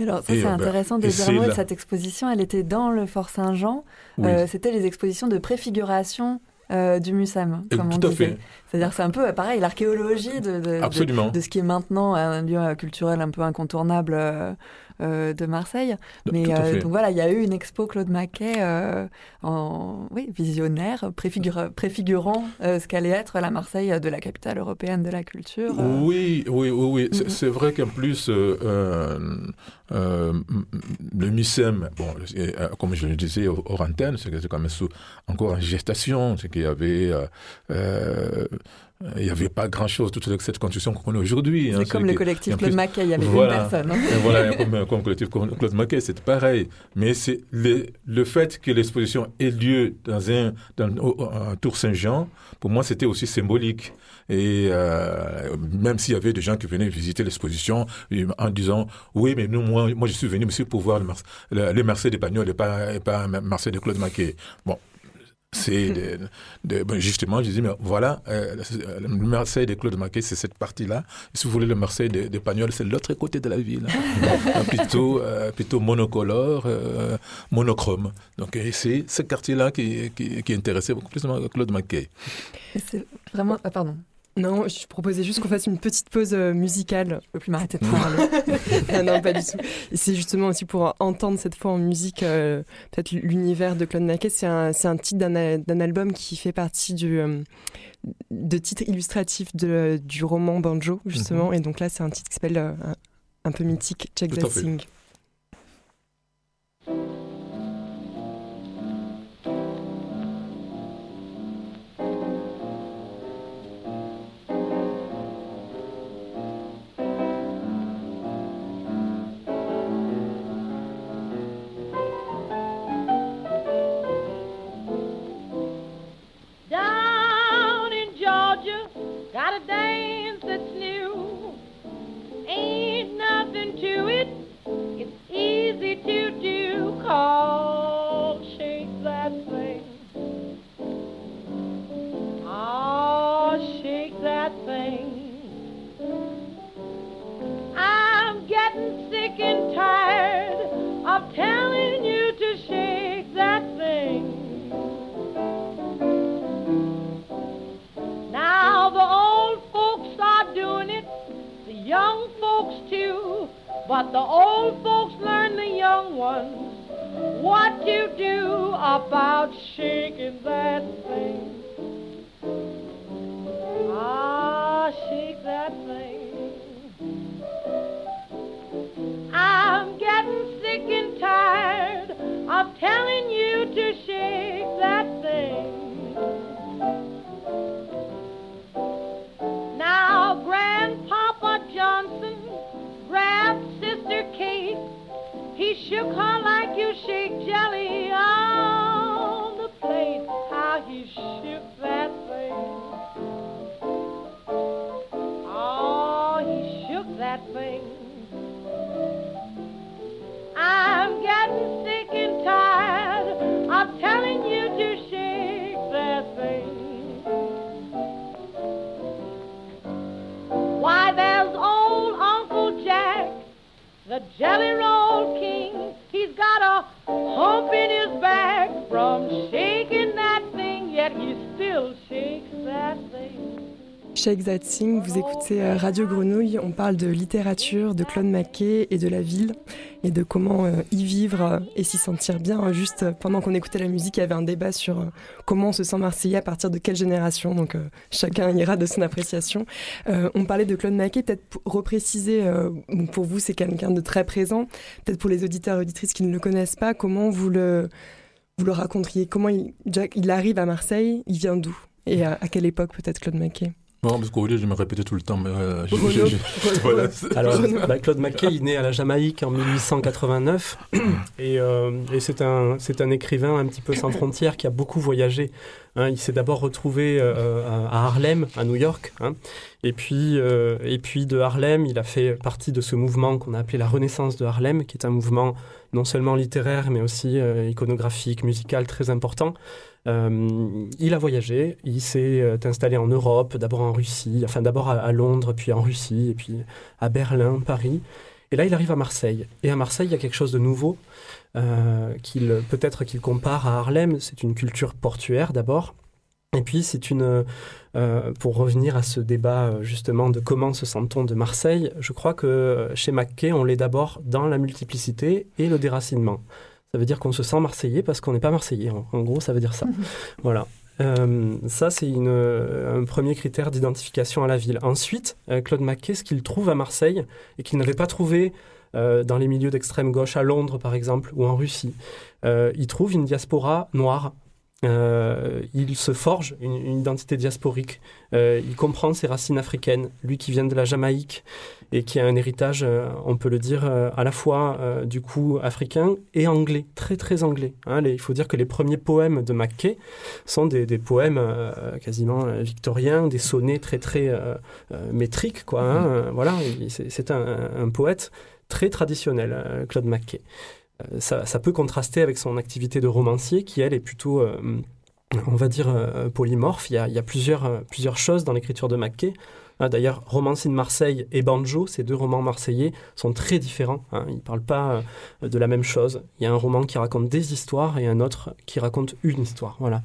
alors ça c'est ben, intéressant de dire un de cette exposition. Elle était dans le Fort Saint-Jean. C'était les expositions de préfiguration euh, du MUSAM, comme on disait. C'est-à-dire c'est un peu pareil, l'archéologie de, de, de, ce qui est maintenant un lieu culturel un peu incontournable euh, euh, de Marseille. Mais euh, donc voilà, il y a eu une expo Claude Maquet euh, en oui, visionnaire, préfigurant ce qu'allait être la Marseille de la capitale européenne de la culture. Oui, oui, oui, oui. C'est vrai qu'en plus, le MISEM, bon, comme je le disais hors antenne, c'est quand même encore en gestation, c'est qu'il y avait il n'y avait pas grand-chose, toute cette construction qu'on connaît aujourd'hui. Hein, c'est comme le collectif Claude Mackay, il y avait une personne. Hein. voilà, comme, le collectif Claude Mackay, c'est pareil. Mais c'est le, le, fait que l'exposition ait lieu dans un, dans, un Tour Saint-Jean, pour moi, c'était aussi symbolique. Et euh, même s'il y avait des gens qui venaient visiter l'exposition en disant oui, mais nous, moi, moi, je suis venu aussi pour voir le, les Marseille des Pagnols et pas, et pas Marseille de Claude Mackay. Bon, c'est de, ben, justement, je dis, mais voilà, euh, le Marseille de Claude Maquet, c'est cette partie-là. Si vous voulez, le Marseil des de Pagnol, c'est l'autre côté de la ville. Hein. plutôt, euh, plutôt monocolore, euh, monochrome. Donc, c'est ce quartier-là qui, qui, qui intéressait beaucoup plus Claude Maquet. C'est vraiment. Ah, pardon. Non, je proposais juste qu'on fasse une petite pause euh, musicale. Je peux plus m'arrêter de parler. ah non, pas du tout. c'est justement aussi pour entendre cette fois en musique euh, peut-être l'univers de Claude Naquet. C'est un, un, titre d'un album qui fait partie du, euh, de titres illustratifs de, du roman Banjo, justement. Mhm. Et donc là, c'est un titre qui s'appelle un, un, peu mythique, Check That Thing. do it. It's easy to do. Call, shake that thing. Oh, shake that thing. I'm getting sick and tired of telling. But the old folks learn the young ones what you do about shaking that thing. Ah, shake that thing. I'm getting sick and Jelly Roll King. He's got a hump in his back from shaking that thing, yet he still shakes that thing. That Thing, vous écoutez euh, Radio Grenouille, on parle de littérature, de Claude Maquet et de la ville et de comment euh, y vivre euh, et s'y sentir bien. Juste pendant qu'on écoutait la musique, il y avait un débat sur comment on se sent marseillais à partir de quelle génération, donc chacun ira de son appréciation. on parlait de Claude Maquet, peut-être repréciser, pour vous c'est quelqu'un de très présent, peut-être pour les auditeurs et auditrices qui ne le connaissent pas, comment vous le, vous le raconteriez? Comment il, il arrive à Marseille? Il vient d'où? Et à, à quelle époque peut-être Claude Maquet? Non, parce qu'au lieu, je me répétais tout le temps. Mais, euh, je- Renaud. je- je- voilà, c'est- Alors, bah, Claude Mackay, il naît à la Jamaïque en 1889 et, euh, et c'est un, c'est un écrivain un petit peu sans frontières qui a beaucoup voyagé. hein. il s'est d'abord retrouvé euh, à à Harlem, à New York, hein. et, puis, euh, et puis de Harlem, il a fait partie de ce mouvement qu'on a appelé la Renaissance de Harlem, qui est un mouvement non seulement littéraire, mais aussi euh, iconographique, musical très important. Euh, il a voyagé, il s'est euh, installé en Europe, d'abord en Russie, enfin d'abord à, Londres, puis en Russie, et puis à Berlin, Paris. Et là, il arrive à Marseille. Et à Marseille, il y a quelque chose de nouveau euh, qu'il peut-être qu'il compare à Harlem. C'est une culture portuaire d'abord. Et puis, c'est une. pour revenir à ce débat justement de comment se sent-on de Marseille, je crois que chez Mackay, on l'est d'abord dans la multiplicité et le déracinement. Ça veut dire qu'on se sent marseillais parce qu'on n'est pas marseillais. En, en gros, ça veut dire ça. voilà. Euh, ça, c'est euh, un premier critère d'identification à la ville. Ensuite, euh, Claude Mackay, ce qu'il trouve à Marseille et qu'il n'avait pas trouvé euh, dans les milieux d'extrême gauche à Londres, par exemple, ou en Russie, il trouve une diaspora noire. Euh, il se forge une, une identité diasporique. Euh, il comprend ses racines africaines. Lui qui vient de la Jamaïque et qui a un héritage, euh, on peut le dire, à la fois du coup africain et anglais, très très anglais. hein. Les- il faut dire que les premiers poèmes de Mackay sont des, des poèmes quasiment victoriens, des sonnets très très métriques, quoi. hein. Euh, voilà, il- c'est un, un poète très traditionnel, Claude Mackay. Euh, ça, peut contraster avec son activité de romancier, qui elle est plutôt, euh, on va dire, euh, polymorphe. Il y a, plusieurs, choses dans l'écriture de Mackay. D'ailleurs, Romancier de Marseille et Banjo, ces deux romans marseillais, sont très différents. hein. Ils ne parlent pas de la même chose. Il y a un roman qui raconte des histoires et un autre qui raconte une histoire. Voilà.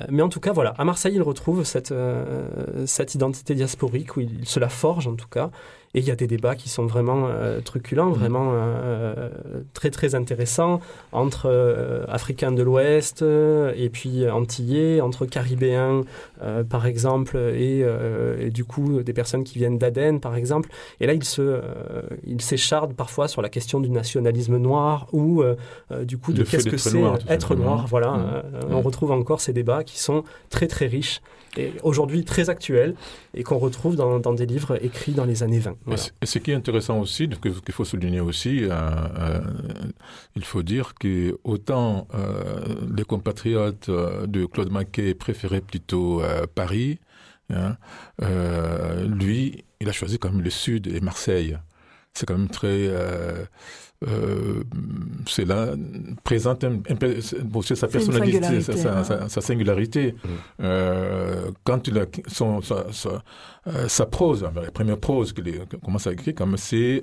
Euh, Mais en tout cas, voilà, à Marseille, il retrouve cette, euh, cette identité diasporique, où il, il se la forge en tout cas. Et il y a des débats qui sont vraiment euh, truculents, vraiment euh, très très intéressants entre Africains de l'Ouest et puis Antillais, entre Caribéens par exemple, et, et du coup des personnes qui viennent d'Aden par exemple. Et là, il se, il s'écharde parfois sur la question du nationalisme noir ou du coup de qu'est-ce que c'est être noir. Voilà, Mmh. euh, on retrouve encore ces débats qui sont très très riches et aujourd'hui très actuels et qu'on retrouve dans, dans des livres écrits dans les années 20. Et Voilà. Et ce qui est intéressant aussi, qu'il faut souligner aussi, euh, euh, il faut dire que autant euh, les compatriotes de Claude Mackay préféraient plutôt Paris, hein, lui, il a choisi quand même le Sud et Marseille. C'est quand même très... euh, euh, c'est là, présente un, sa personnalité, singularité, sa, sa- hein. sa- sa singularité. Mm. Euh, quand il a son, sa, sa- euh, sa prose, la première prose qu'il commence à écrire, comme c'est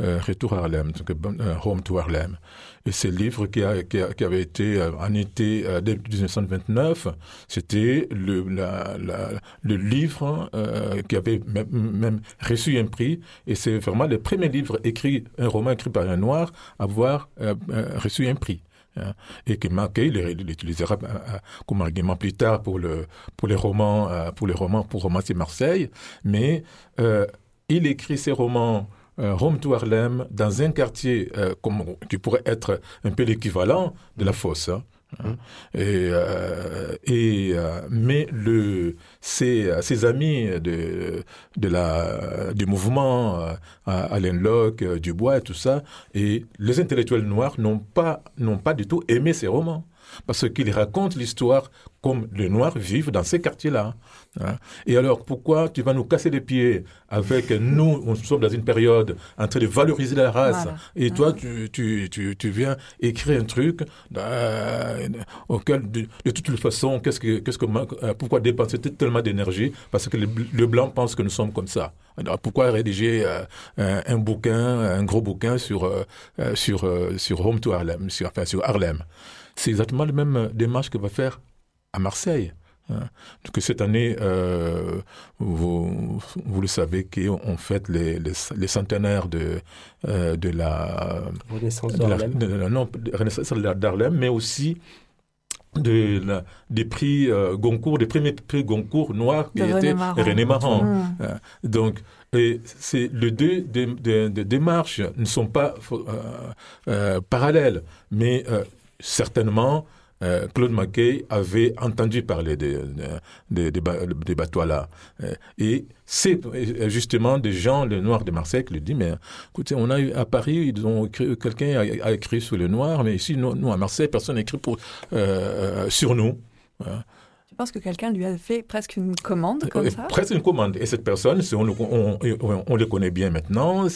euh, euh, Retour à Harlem, donc, euh, Home to Harlem. Et ce livre qui, a, qui, a- qui avait été euh, en été euh, dès 1929, c'était le, la, la- le livre euh, qui avait même, même reçu un prix. Et c'est vraiment le premier livre écrit, un roman écrit par un noir, à avoir euh, euh, reçu un prix. hein. Et que Mackay il l'utilisera euh, euh, comme argument plus tard pour, le, pour les romans, euh, pour les romans, pour romancer Marseille. Mais euh, il écrit ses romans euh, Home to Harlem dans un quartier euh, comme, qui pourrait être un peu l'équivalent de la fosse. hein. Et, euh, et euh, mais le ses, ses amis de de la du mouvement Alain Locke, Dubois et tout ça et les intellectuels noirs n'ont pas n'ont pas du tout aimé ces romans parce qu'ils racontent l'histoire comme les Noirs vivent dans ces quartiers-là. hein. Et alors, pourquoi tu vas nous casser les pieds avec nous, on sommes dans une période en train de valoriser la race, Voilà. et toi, tu, tu, tu, tu viens écrire un truc euh, auquel, de, de toute façon, qu'est-ce que, qu'est-ce que, euh, pourquoi dépenser tellement d'énergie Parce que le, le blanc pense que nous sommes comme ça. Alors, pourquoi rédiger euh, un, un bouquin, un gros bouquin sur, sur, sur Home to Harlem, sur, enfin, sur Harlem? C'est exactement la même démarche que va faire à Marseille. hein. Donc cette année, euh, vous, vous le savez qu'on fête les, les, les centenaires de, euh, de la, Renaissance de la, d'Harlem. de la- non, de la Renaissance d'Harlem, mais aussi de la- des prix euh, Goncourt, des premiers prix Goncourt noirs qui étaient. René Marant. Mmh. Euh, Donc, et c'est les deux démarches ne sont pas euh, euh, parallèles, mais euh, certainement euh, Claude Mackay avait entendu parler des, bateaux là. Euh, et c'est justement des gens, les Noirs de Marseille, qui lui disent, mais écoutez, on a eu à Paris, ils ont quelqu'un a, écrit sur les Noirs, mais ici, nous, à Marseille, personne n'a écrit pour, euh, sur nous. Hein. Je pense que quelqu'un lui a fait presque une commande comme ça. Presque une commande. Et cette personne, on, on, on, le connaît bien maintenant,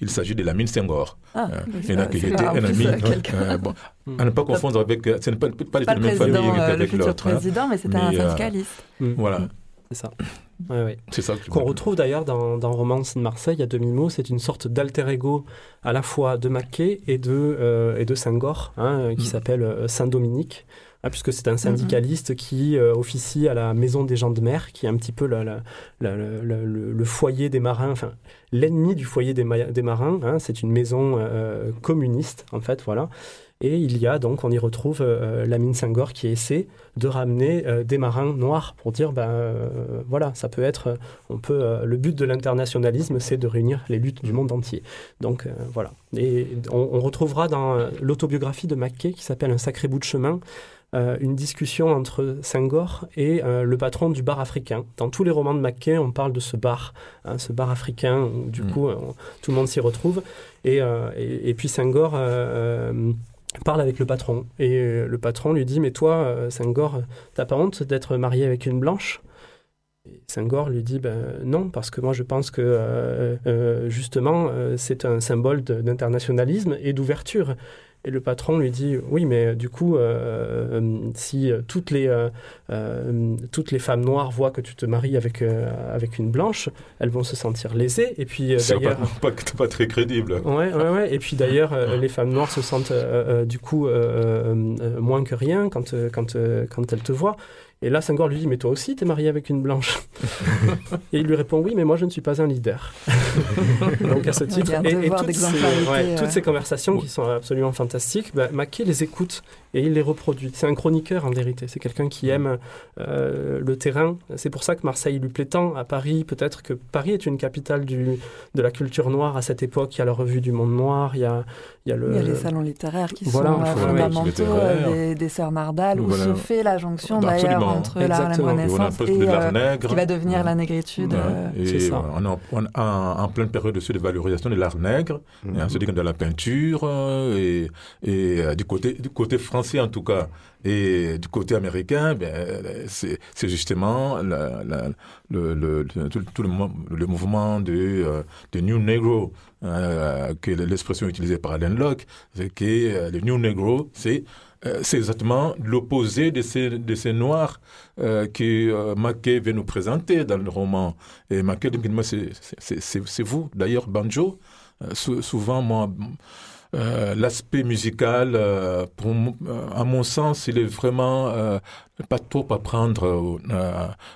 il s'agit de la mine Senghor. Ah, euh, il a qui était un ami. Euh, bon, à ne pas confondre avec. Ce n'est pas, pas, pas, la même famille qu'avec l'autre. Hein. président, mais c'était un syndicaliste. Euh, voilà. C'est ça. C'est ça qu'on retrouve d'ailleurs dans, dans Romance de Marseille à demi-mot. C'est une sorte d'alter ego à la fois de Maquet et de, et de Senghor, hein, qui mm. s'appelle Saint-Dominique. Ah, puisque c'est un mhm. syndicaliste qui euh, officie à la Maison des gens de mer, qui est un petit peu le, foyer des marins, enfin l'ennemi du foyer des, des marins. Hein. c'est une maison euh, communiste, en fait, voilà. Et il y a donc, on y retrouve euh, la mine Senghor qui essaie de ramener des marins noirs pour dire, ben voilà, ça peut être, on peut, le but de l'internationalisme, c'est de réunir les luttes du monde entier. Donc voilà. Et on, on retrouvera dans l'autobiographie de Mackay qui s'appelle Un sacré bout de chemin. Euh, une discussion entre Senghor et euh, le patron du bar africain. Dans tous les romans de Mackay, on parle de ce bar, hein, ce bar africain, où du mm. coup, tout le monde s'y retrouve. Et, euh, et, puis Senghor parle avec le patron. Et le patron lui dit, mais toi, Senghor, t'as pas honte d'être marié avec une blanche? Et Senghor lui dit ben, non, parce que moi je pense que justement c'est un symbole d'internationalisme et d'ouverture. Et le patron lui dit oui, mais du coup, euh, euh, si euh, toutes les, toutes les femmes noires voient que tu te maries avec, avec une blanche, elles vont se sentir lésées. Et puis d'ailleurs, pas, pas, pas, très crédible. Ouais, ouais, ouais. Et puis d'ailleurs, les femmes noires se sentent du coup moins que rien quand, quand, quand elles te voient. Et là, Senghor lui dit, mais toi aussi, t'es marié avec une blanche. et il lui répond, oui, mais moi, je ne suis pas un leader. Donc à ce titre, et, toutes, ces, toutes, ces, conversations qui sont absolument fantastiques, bah, Mackay les écoute et il les reproduit. C'est un chroniqueur en vérité, c'est quelqu'un qui aime euh, le terrain. C'est pour ça que Marseille lui plaît tant. À Paris, peut-être que Paris est une capitale du, de la culture noire à cette époque. Il y a la revue du Monde Noir, il y a, il y a, le... il y a les salons littéraires qui sont euh, fondamentaux euh, des, des Sœurs Nardal, où se fait la jonction bah, d'ailleurs entre la, Renaissance et euh, qui va devenir la négritude. c'est ça. On est en, pleine période de valorisation de l'art nègre, mm -hmm. dit de la peinture et, et du côté du côté français en tout cas. Et du côté américain, ben, c'est justement la, le, le, tout, le, mouvement de, euh, de New Negro, euh, que l'expression utilisée par Alain Locke, c'est que euh, le New Negro, c'est c'est exactement l'opposé de ces, de ces noirs que Mackay vient nous présenter dans le roman. Et Mackay, c'est vous, d'ailleurs, Banjo. souvent, moi, euh, l'aspect musical, euh, euh, à mon sens, il est vraiment pas trop à prendre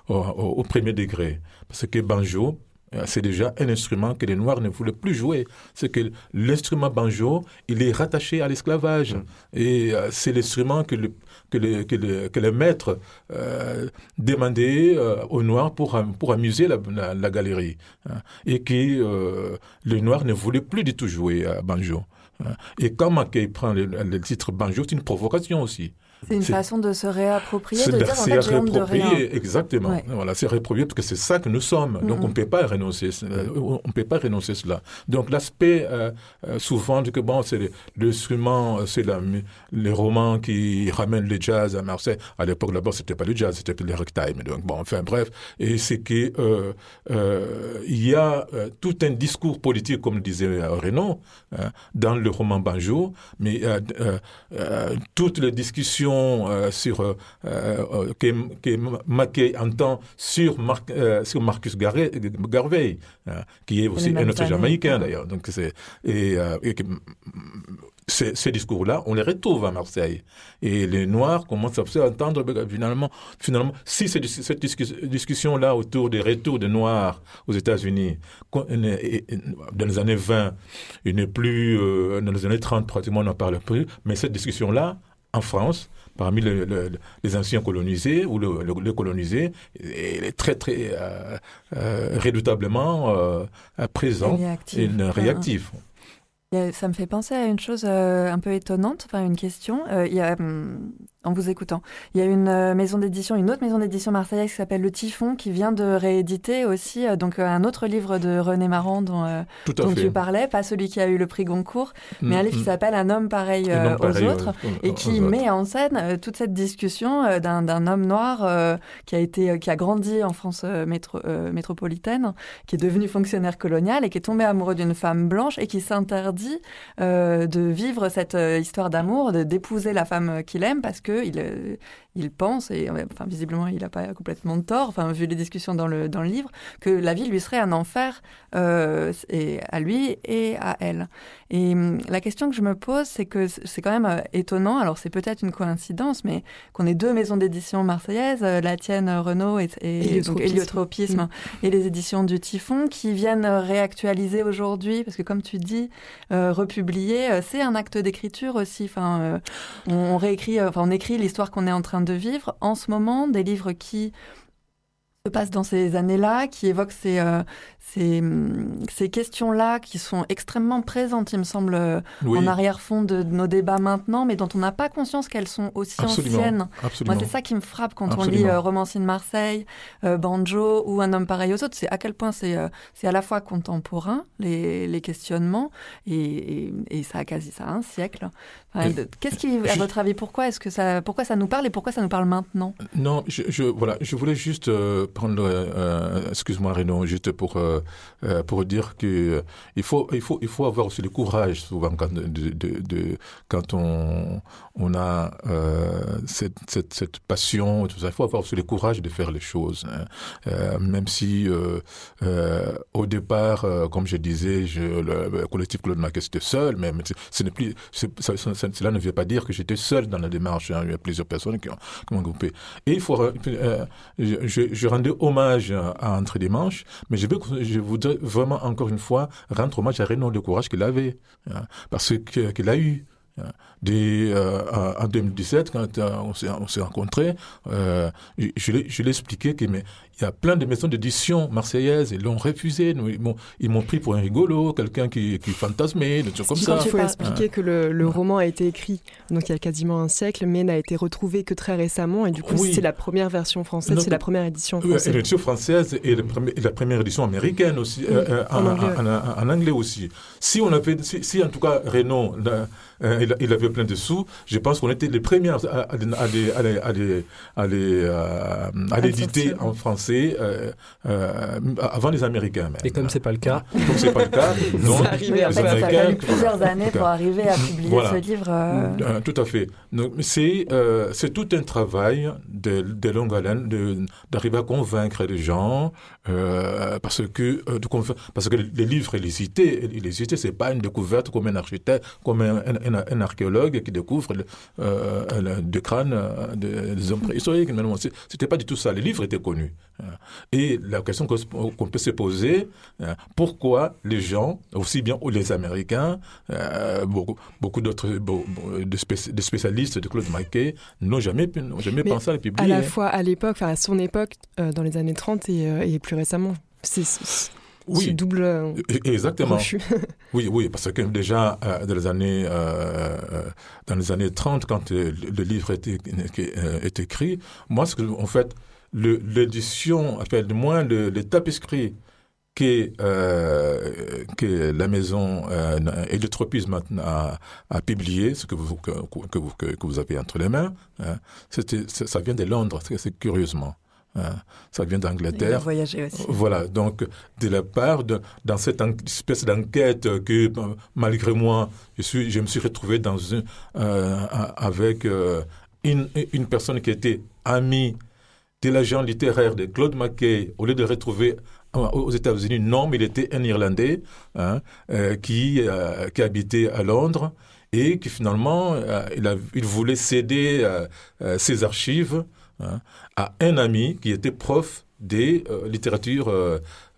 au, premier degré. Parce que banjo, c'est déjà un instrument que les Noirs ne voulaient plus jouer. C'est que l'instrument banjo, il est rattaché à l'esclavage. Mm. Et c'est l'instrument que le, que les, que les, que les maîtres euh, demandaient aux Noirs pour, pour amuser la, la, galerie. Hein. et que les Noirs ne voulaient plus du tout jouer à banjo. Et quand Mackay prend le titre banjo, c'est une provocation aussi. C'est une façon de se réapproprier, de dire en fait, j'ai honte de rien. Exactement. Voilà, c'est réapproprier parce que c'est ça que nous sommes. Donc on ne peut pas renoncer, euh, on peut pas renoncer cela. Donc l'aspect euh, euh, souvent que bon, c'est l'instrument, c'est les romans qui ramènent le jazz à Marseille. À l'époque, d'abord, c'était pas le jazz, c'était le ragtime. Donc bon, enfin bref, et c'est que il y a tout un discours politique, comme disait Renaud, dans le roman Banjo, mais toutes les discussions euh, sur euh, euh, que, que Mackay entend sur, sur Marcus Garvey, qui est aussi un autre Jamaïcain d'ailleurs. Donc c'est et, ces, discours-là, on les retrouve à Marseille. Et les Noirs commencent à entendre finalement, finalement si cette, cette discussion-là autour des retours des Noirs aux États-Unis, dans les années 20, il n'est plus, dans les années 30 pratiquement, on n'en parle plus, mais cette discussion-là, en France, parmi les anciens colonisés ou le, colonisé, il est très très euh, euh, redoutablement euh, présent et réactif. Ça me fait penser à une chose un peu étonnante, enfin une question. il y a, hum, en vous écoutant. Il y a une euh, maison d'édition, une autre maison d'édition marseillaise qui s'appelle Le Typhon, qui vient de rééditer aussi euh, donc euh, un autre livre de René Marand dont, dont tu parlais, pas celui qui a eu le prix Goncourt, mais un livre qui mm-hmm. s'appelle Un homme pareil, aux autres, et qui met en scène toute cette discussion d'un homme noir qui a été, qui a grandi en France métro, métropolitaine, qui est devenu fonctionnaire colonial et qui est tombé amoureux d'une femme blanche et qui s'interdit de vivre cette histoire d'amour, d'épouser la femme qu'il aime parce que il, euh, il pense, et enfin, visiblement il n'a pas complètement de tort, enfin, vu les discussions dans le, dans le livre, que la vie lui serait un enfer euh, et à lui et à elle. Et hum, la question que je me pose, c'est que c'est quand même euh, étonnant, alors c'est peut-être une coïncidence, mais qu'on ait deux maisons d'édition marseillaises, la tienne Renault et, et Héliotropisme, mm. et les éditions du Typhon, qui viennent réactualiser aujourd'hui, parce que comme tu dis, republier, c'est un acte d'écriture aussi. Enfin, on, on réécrit, enfin on écrit l'histoire qu'on est en train de vivre. En ce moment, des livres qui se passent dans ces années-là, qui évoquent ces, euh, ces, ces questions-là qui sont extrêmement présentes, il me semble, euh, en arrière-fond de, nos débats maintenant, mais dont on n'a pas conscience qu'elles sont aussi anciennes. Moi, c'est ça qui me frappe quand on lit euh, Romancier de Marseille, euh, Banjo ou Un homme pareil aux autres. C'est à quel point c'est c'est à la fois contemporain, les, les questionnements, et, et, ça a quasi ça un siècle. Qu'est-ce qui, à votre avis, pourquoi est-ce que ça, pourquoi ça nous parle et pourquoi ça nous parle maintenant? Non, je, je, voilà, je voulais juste prendre, excuse-moi Renaud, juste pour euh, euh, pour dire que euh, il faut il faut il faut avoir aussi le courage souvent quand quand on on a cette, cette, cette passion il faut avoir aussi le courage de faire les choses hein. même si au départ comme je disais je, le, collectif Claude Maquet c'était seul mais, cela ne veut pas dire que j'étais seul dans la démarche hein. il y a plusieurs personnes qui ont, groupé et il faut je, je, rendais hommage à Entre des Manches mais je veux je voudrais vraiment encore une fois rendre hommage à Renaud le courage qu'il avait, hein, parce qu'il a eu. Hein. Euh, en 2017, quand euh, on s'est rencontrés, euh, je, je l'ai expliqué que mais il y a plein de maisons d'édition marseillaises, ils l'ont refusé. Ils m'ont pris pour un rigolo, quelqu'un qui, qui fantasmait, des trucs comme ça. Il faut expliquer que le, le, roman a été écrit donc il y a quasiment un siècle, mais n'a été retrouvé que très récemment. Et du coup, c'est la première version française, c'est la première édition française. L'édition française et, la première édition américaine aussi, euh, euh, en, en, anglais. aussi. Si on avait, si, en tout cas Renault, euh, il, avait plein de sous, je pense qu'on était les premiers à, à l'éditer en français euh, euh, avant les Américains. Même. Et comme c'est pas le cas. Comme c'est pas le cas, donc, en fait, ça a fallu plusieurs années pour arriver à publier ce livre. Euh. Tout à fait. C'est c'est tout un travail de, de longue haleine d'arriver à convaincre les gens parce que parce que les livres les cités, les cités, c'est pas une découverte comme un architecte, comme un, un, archéologue qui découvre le, le crâne des hommes préhistoriques. C'était pas du tout ça. Les livres étaient connus. Et la question qu'on peut se poser, euh, pourquoi les gens, aussi bien les Américains, euh, beaucoup, beaucoup d'autres de spécialistes de Claude Maquet, n'ont jamais, jamais pensé à les publier. À la fois à l'époque, à son époque, euh, dans les années 30 et, plus récemment. C'est oui, double. E-, exactement. oui, oui, parce que déjà dans les années dans les années 30, quand le, livre est écrit, moi, ce que en fait l'édition, enfin, du moins le, les tapisseries que, euh, que la maison euh, Héliotropisme a, a, publié, ce que vous, que, que, vous, que, vous avez entre les mains, hein, ça vient de Londres, c'est curieusement. Hein, ça vient d'Angleterre. voyagé aussi. Voilà, donc de la part de, dans cette espèce d'enquête que malgré moi, je suis, je me suis retrouvé dans une, euh, avec euh, une, une personne qui était amie de l'agent littéraire de Claude Mackay, au lieu de le retrouver aux États-Unis, non, mais il était un Irlandais hein, euh, qui, euh, qui habitait à Londres et qui finalement, euh, il, voulait céder ses archives hein, à un ami qui était prof des littératures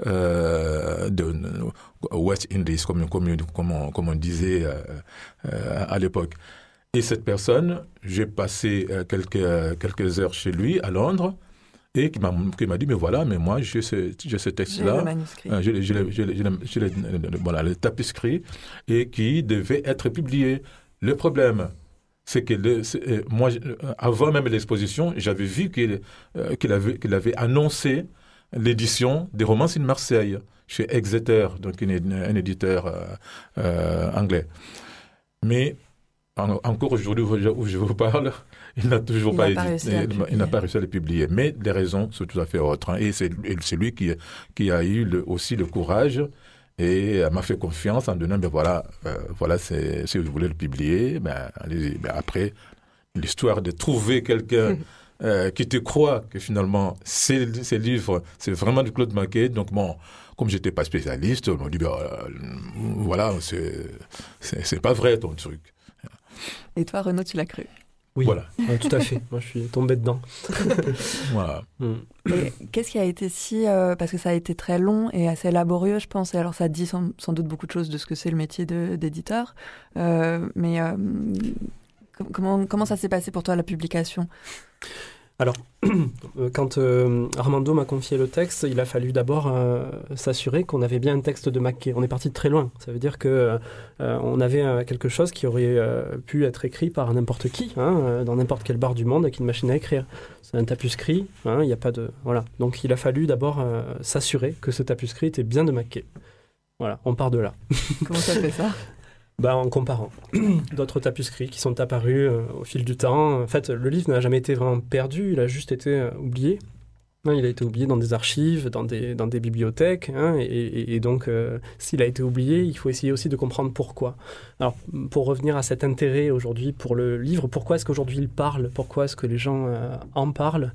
de West Indies, comme, on, disait à l'époque. Et cette personne, j'ai passé quelques heures chez lui à Londres, et qui m'a dit, mais voilà, mais moi, j'ai ce, ce texte-là, j'ai le, voilà, le tapiscrit, et qui devait être publié. Le problème, c'est que euh, moi, euh, avant même l'exposition, j'avais vu qu'il euh, avait, qu'il avait annoncé l'édition des romances in Marseille chez Exeter, donc un éditeur anglais. Mais encore aujourd'hui où je vous parle, il n'a toujours pas, il n'a pas réussi à les publier. Mais les raisons sont tout à fait autres. Hein. Et c'est lui qui, qui a eu aussi le courage et m'a fait confiance en donnant, ben voilà, euh, voilà, si vous voulez le publier, ben. Ben après, l'histoire de trouver quelqu'un euh, qui te croit que finalement ces, ces livres, c'est vraiment du Claude Maquet. Donc bon, comme j'étais pas spécialiste, on m'a dit, ben, euh, voilà, c'est pas vrai ton truc. Et toi, Renaud, tu l'as cru? Oui, voilà. tout à fait. Moi, je suis tombé dedans. voilà. Mm. Qu'est-ce qui a été si... Euh, parce que ça a été très long et assez laborieux, je pense. Et alors, ça dit sans, doute beaucoup de choses de ce que c'est le métier d'éditeur. Euh, mais euh, comment, comment ça s'est passé pour toi, la publication? Alors, euh, quand euh, Armando m'a confié le texte, il a fallu d'abord euh, s'assurer qu'on avait bien un texte de Mackay. On est parti de très loin. Ça veut dire que on avait quelque chose qui aurait pu être écrit par n'importe qui, hein, dans n'importe quelle barre du monde, avec une machine à écrire. C'est un tapuscrit. Hein, il n'y a pas de voilà. Donc, il a fallu d'abord s'assurer que ce tapuscrit était bien de Mackay. Voilà, on part de là. Comment ça fait ça? Bah, en comparant d'autres tapuscrits qui sont apparus euh, au fil du temps. En fait, le livre n'a jamais été vraiment perdu, il a juste été euh, oublié. Hein, il a été oublié dans des archives, dans des, bibliothèques, hein, et, donc euh, s'il a été oublié, il faut essayer aussi de comprendre pourquoi. Alors, pour revenir à cet intérêt aujourd'hui pour le livre, pourquoi est-ce qu'aujourd'hui il parle? Pourquoi est-ce que les gens en parlent?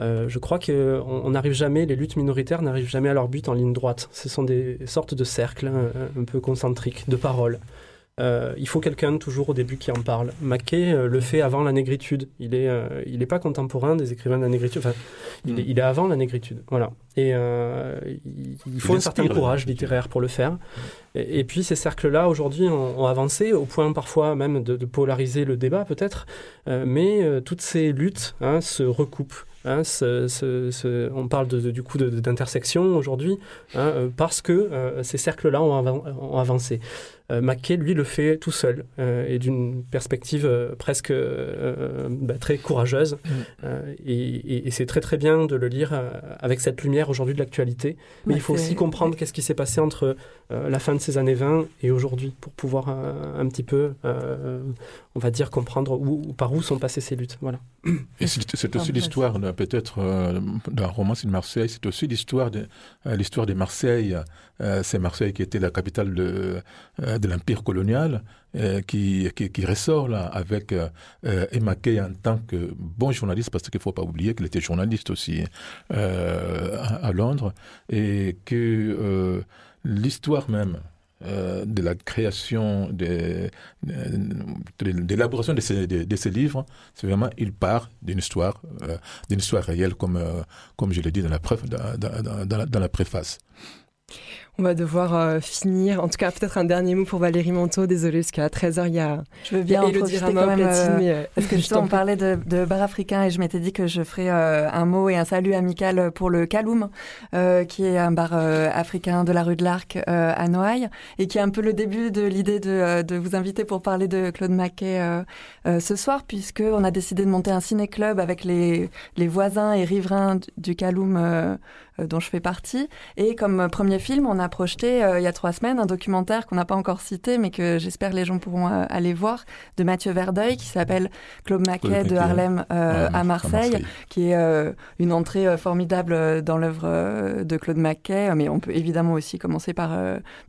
Je crois qu'on n'arrive jamais, les luttes minoritaires n'arrivent jamais à leur but en ligne droite. Ce sont des sortes de cercles hein, un peu concentriques de paroles. Euh, il faut quelqu'un toujours au début qui en parle. Mackay euh, le fait avant la négritude. Il n'est euh, il est pas contemporain des écrivains de la négritude. Enfin, il, est, hmm. il, est, avant la négritude. Voilà. Et il, faut un certain courage littéraire pour le faire. Et, puis ces cercles-là, aujourd'hui, ont, avancé au point parfois même de, polariser le débat, peut-être. mais toutes ces luttes hein, se recoupent. Hein, on parle du coup d'intersection aujourd'hui hein, parce que ces cercles-là ont, avancé. Euh, Mackay, lui, le fait tout seul euh, et d'une perspective euh, presque bah, très courageuse. Mm. et, c'est très très bien de le lire avec cette lumière aujourd'hui de l'actualité. Mais il faut aussi comprendre qu'est-ce qui s'est passé entre la fin de ces années 20 et aujourd'hui pour pouvoir un petit peu, on va dire, comprendre où, par où sont passées ces luttes. Voilà. Et c'est aussi l'histoire, peut-être, d'un roman sur Marseille, c'est aussi l'histoire de, l'histoire de Marseille. C'est Marseille qui était la capitale de de l'empire colonial euh, qui, qui, ressort là avec euh, Emma Kay en tant que bon journaliste, parce qu'il ne faut pas oublier qu'il était journaliste aussi euh, à, Londres, et que l'histoire même de la création, de, l'élaboration de ces, livres, c'est vraiment, il part d'une histoire, d'une histoire réelle, comme, comme je l'ai dit dans la préface. On va devoir euh, finir. En tout cas, peut-être un dernier mot pour Valérie Manteau. Désolée, parce qu'à 13h, il y a. Je veux bien en profiter quand même. Euh, euh, parce que justement, on parlait de, de, bar africain et je m'étais dit que je ferais un mot et un salut amical pour le Kaloum, qui est un bar africain de la rue de l'Arc à Noailles et qui est un peu le début de l'idée de, de, vous inviter pour parler de Claude Maquet ce soir, puisqu'on a décidé de monter un ciné-club avec les, les voisins et riverains du Kaloum euh, dont je fais partie. Et comme euh, premier film, on a projeté euh, il y a trois semaines un documentaire qu'on n'a pas encore cité, mais que j'espère les gens pourront aller voir, de Mathieu Verdeuil, qui s'appelle Claude Maquet de Harlem à, Marseille, qui est une entrée formidable dans l'œuvre de Claude Maquet. Mais on peut évidemment aussi commencer par,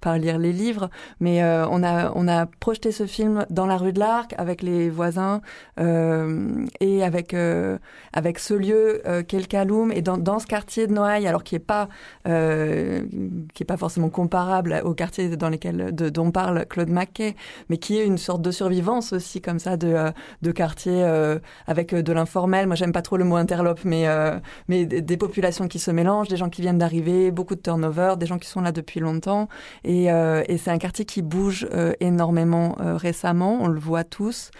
par lire les livres. Mais on, a, on a projeté ce film dans la rue de l'Arc avec les voisins et avec, avec ce lieu qu'est le Kaloum. Et dans, dans ce quartier de Noailles, alors qui n'est pas, euh, qui est pas forcément comparable au quartier dans lesquels, de, dont parle Claude Maquet, mais qui est une sorte de survivance aussi comme ça de, euh, de quartier euh, avec de l'informel. Moi, j'aime pas trop le mot interlope, mais, mais des, populations qui se mélangent, des gens qui viennent d'arriver, beaucoup de turnover, des gens qui sont là depuis longtemps. Et c'est un quartier qui bouge énormément récemment, on le voit tous.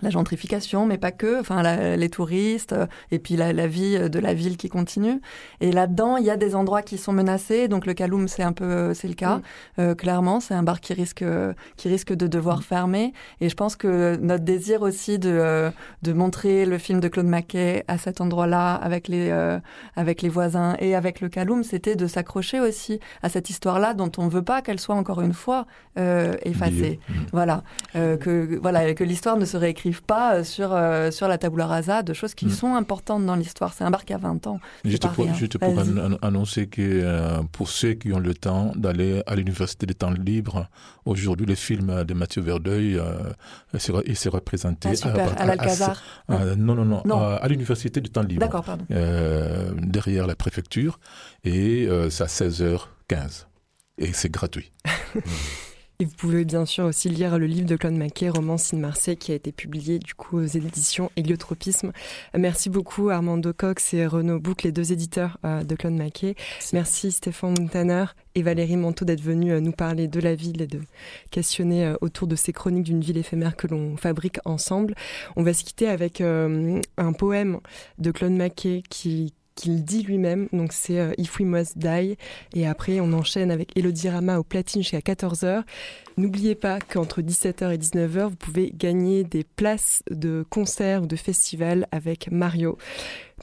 La gentrification, mais pas que, enfin les touristes, euh, et puis la, la, vie de la ville qui continue. Et là-dedans, il y a des endroits qui sont menacés. Donc le Kaloum, c'est un peu, euh, c'est le cas. Euh, clairement, c'est un bar qui risque, qui risque de devoir fermer. Et je pense que notre désir aussi de, de montrer le film de Claude Maquet à cet endroit-là, avec les, avec les voisins et avec le Kaloum, c'était de s'accrocher aussi à cette histoire-là, dont on ne veut pas qu'elle soit encore une fois effacée. Mm. Voilà, que voilà, que l'histoire ne serait écrite pas euh, sur, euh, sur la tabula rasa de choses qui mm. sont importantes dans l'histoire. C'est un bar qui a 20 ans. Juste pour, juste pour annoncer que euh, pour ceux qui ont le temps d'aller à l'Université des temps libres, aujourd'hui, le film de Mathieu Verdeuil il s'est représenté ah, super, à, l'Alcazar. non, non, non, à l'Université du temps libre. D'accord, pardon. derrière la préfecture. Et c'est à 16h15. Et c'est gratuit. Et vous pouvez bien sûr aussi lire le livre de Claude Maquet, Romance in Marseille, qui a été publié du coup aux éditions Héliotropisme. Merci beaucoup Armando Cox et Renaud Bouc, les deux éditeurs euh, de Claude Maquet. Merci Stéphane Montaner et Valérie Manteau d'être venus euh, nous parler de la ville et de questionner euh, autour de ces chroniques d'une ville éphémère que l'on fabrique ensemble. On va se quitter avec un poème de Claude Maquet qui qu'il dit lui-même. Donc c'est euh, If We Must Die. Et après, on enchaîne avec Elodie Rama au platine jusqu'à 14h. N'oubliez pas qu'entre 17h et 19h, vous pouvez gagner des places de concerts ou de festivals avec Mario.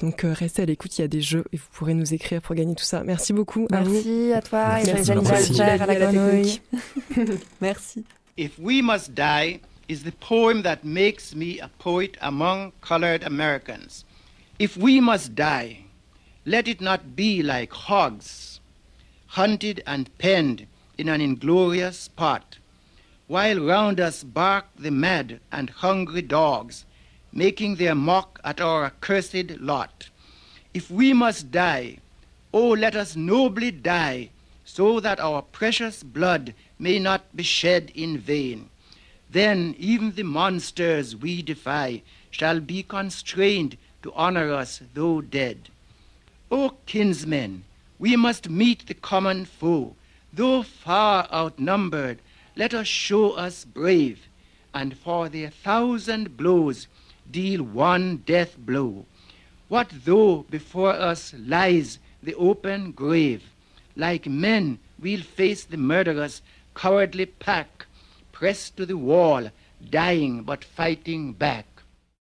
Donc euh, restez à l'écoute, il y a des jeux et vous pourrez nous écrire pour gagner tout ça. Merci beaucoup. Merci à, toi et Merci, à la Merci. If We Must Die is the poem that makes me a poet among colored Americans. If we must die, Let it not be like hogs, hunted and penned in an inglorious spot, while round us bark the mad and hungry dogs, making their mock at our accursed lot. If we must die, oh, let us nobly die, so that our precious blood may not be shed in vain. Then even the monsters we defy shall be constrained to honor us, though dead. O kinsmen, we must meet the common foe. Though far outnumbered, let us show us brave, and for their thousand blows deal one death blow. What though before us lies the open grave? Like men, we'll face the murderous, cowardly pack, pressed to the wall, dying but fighting back.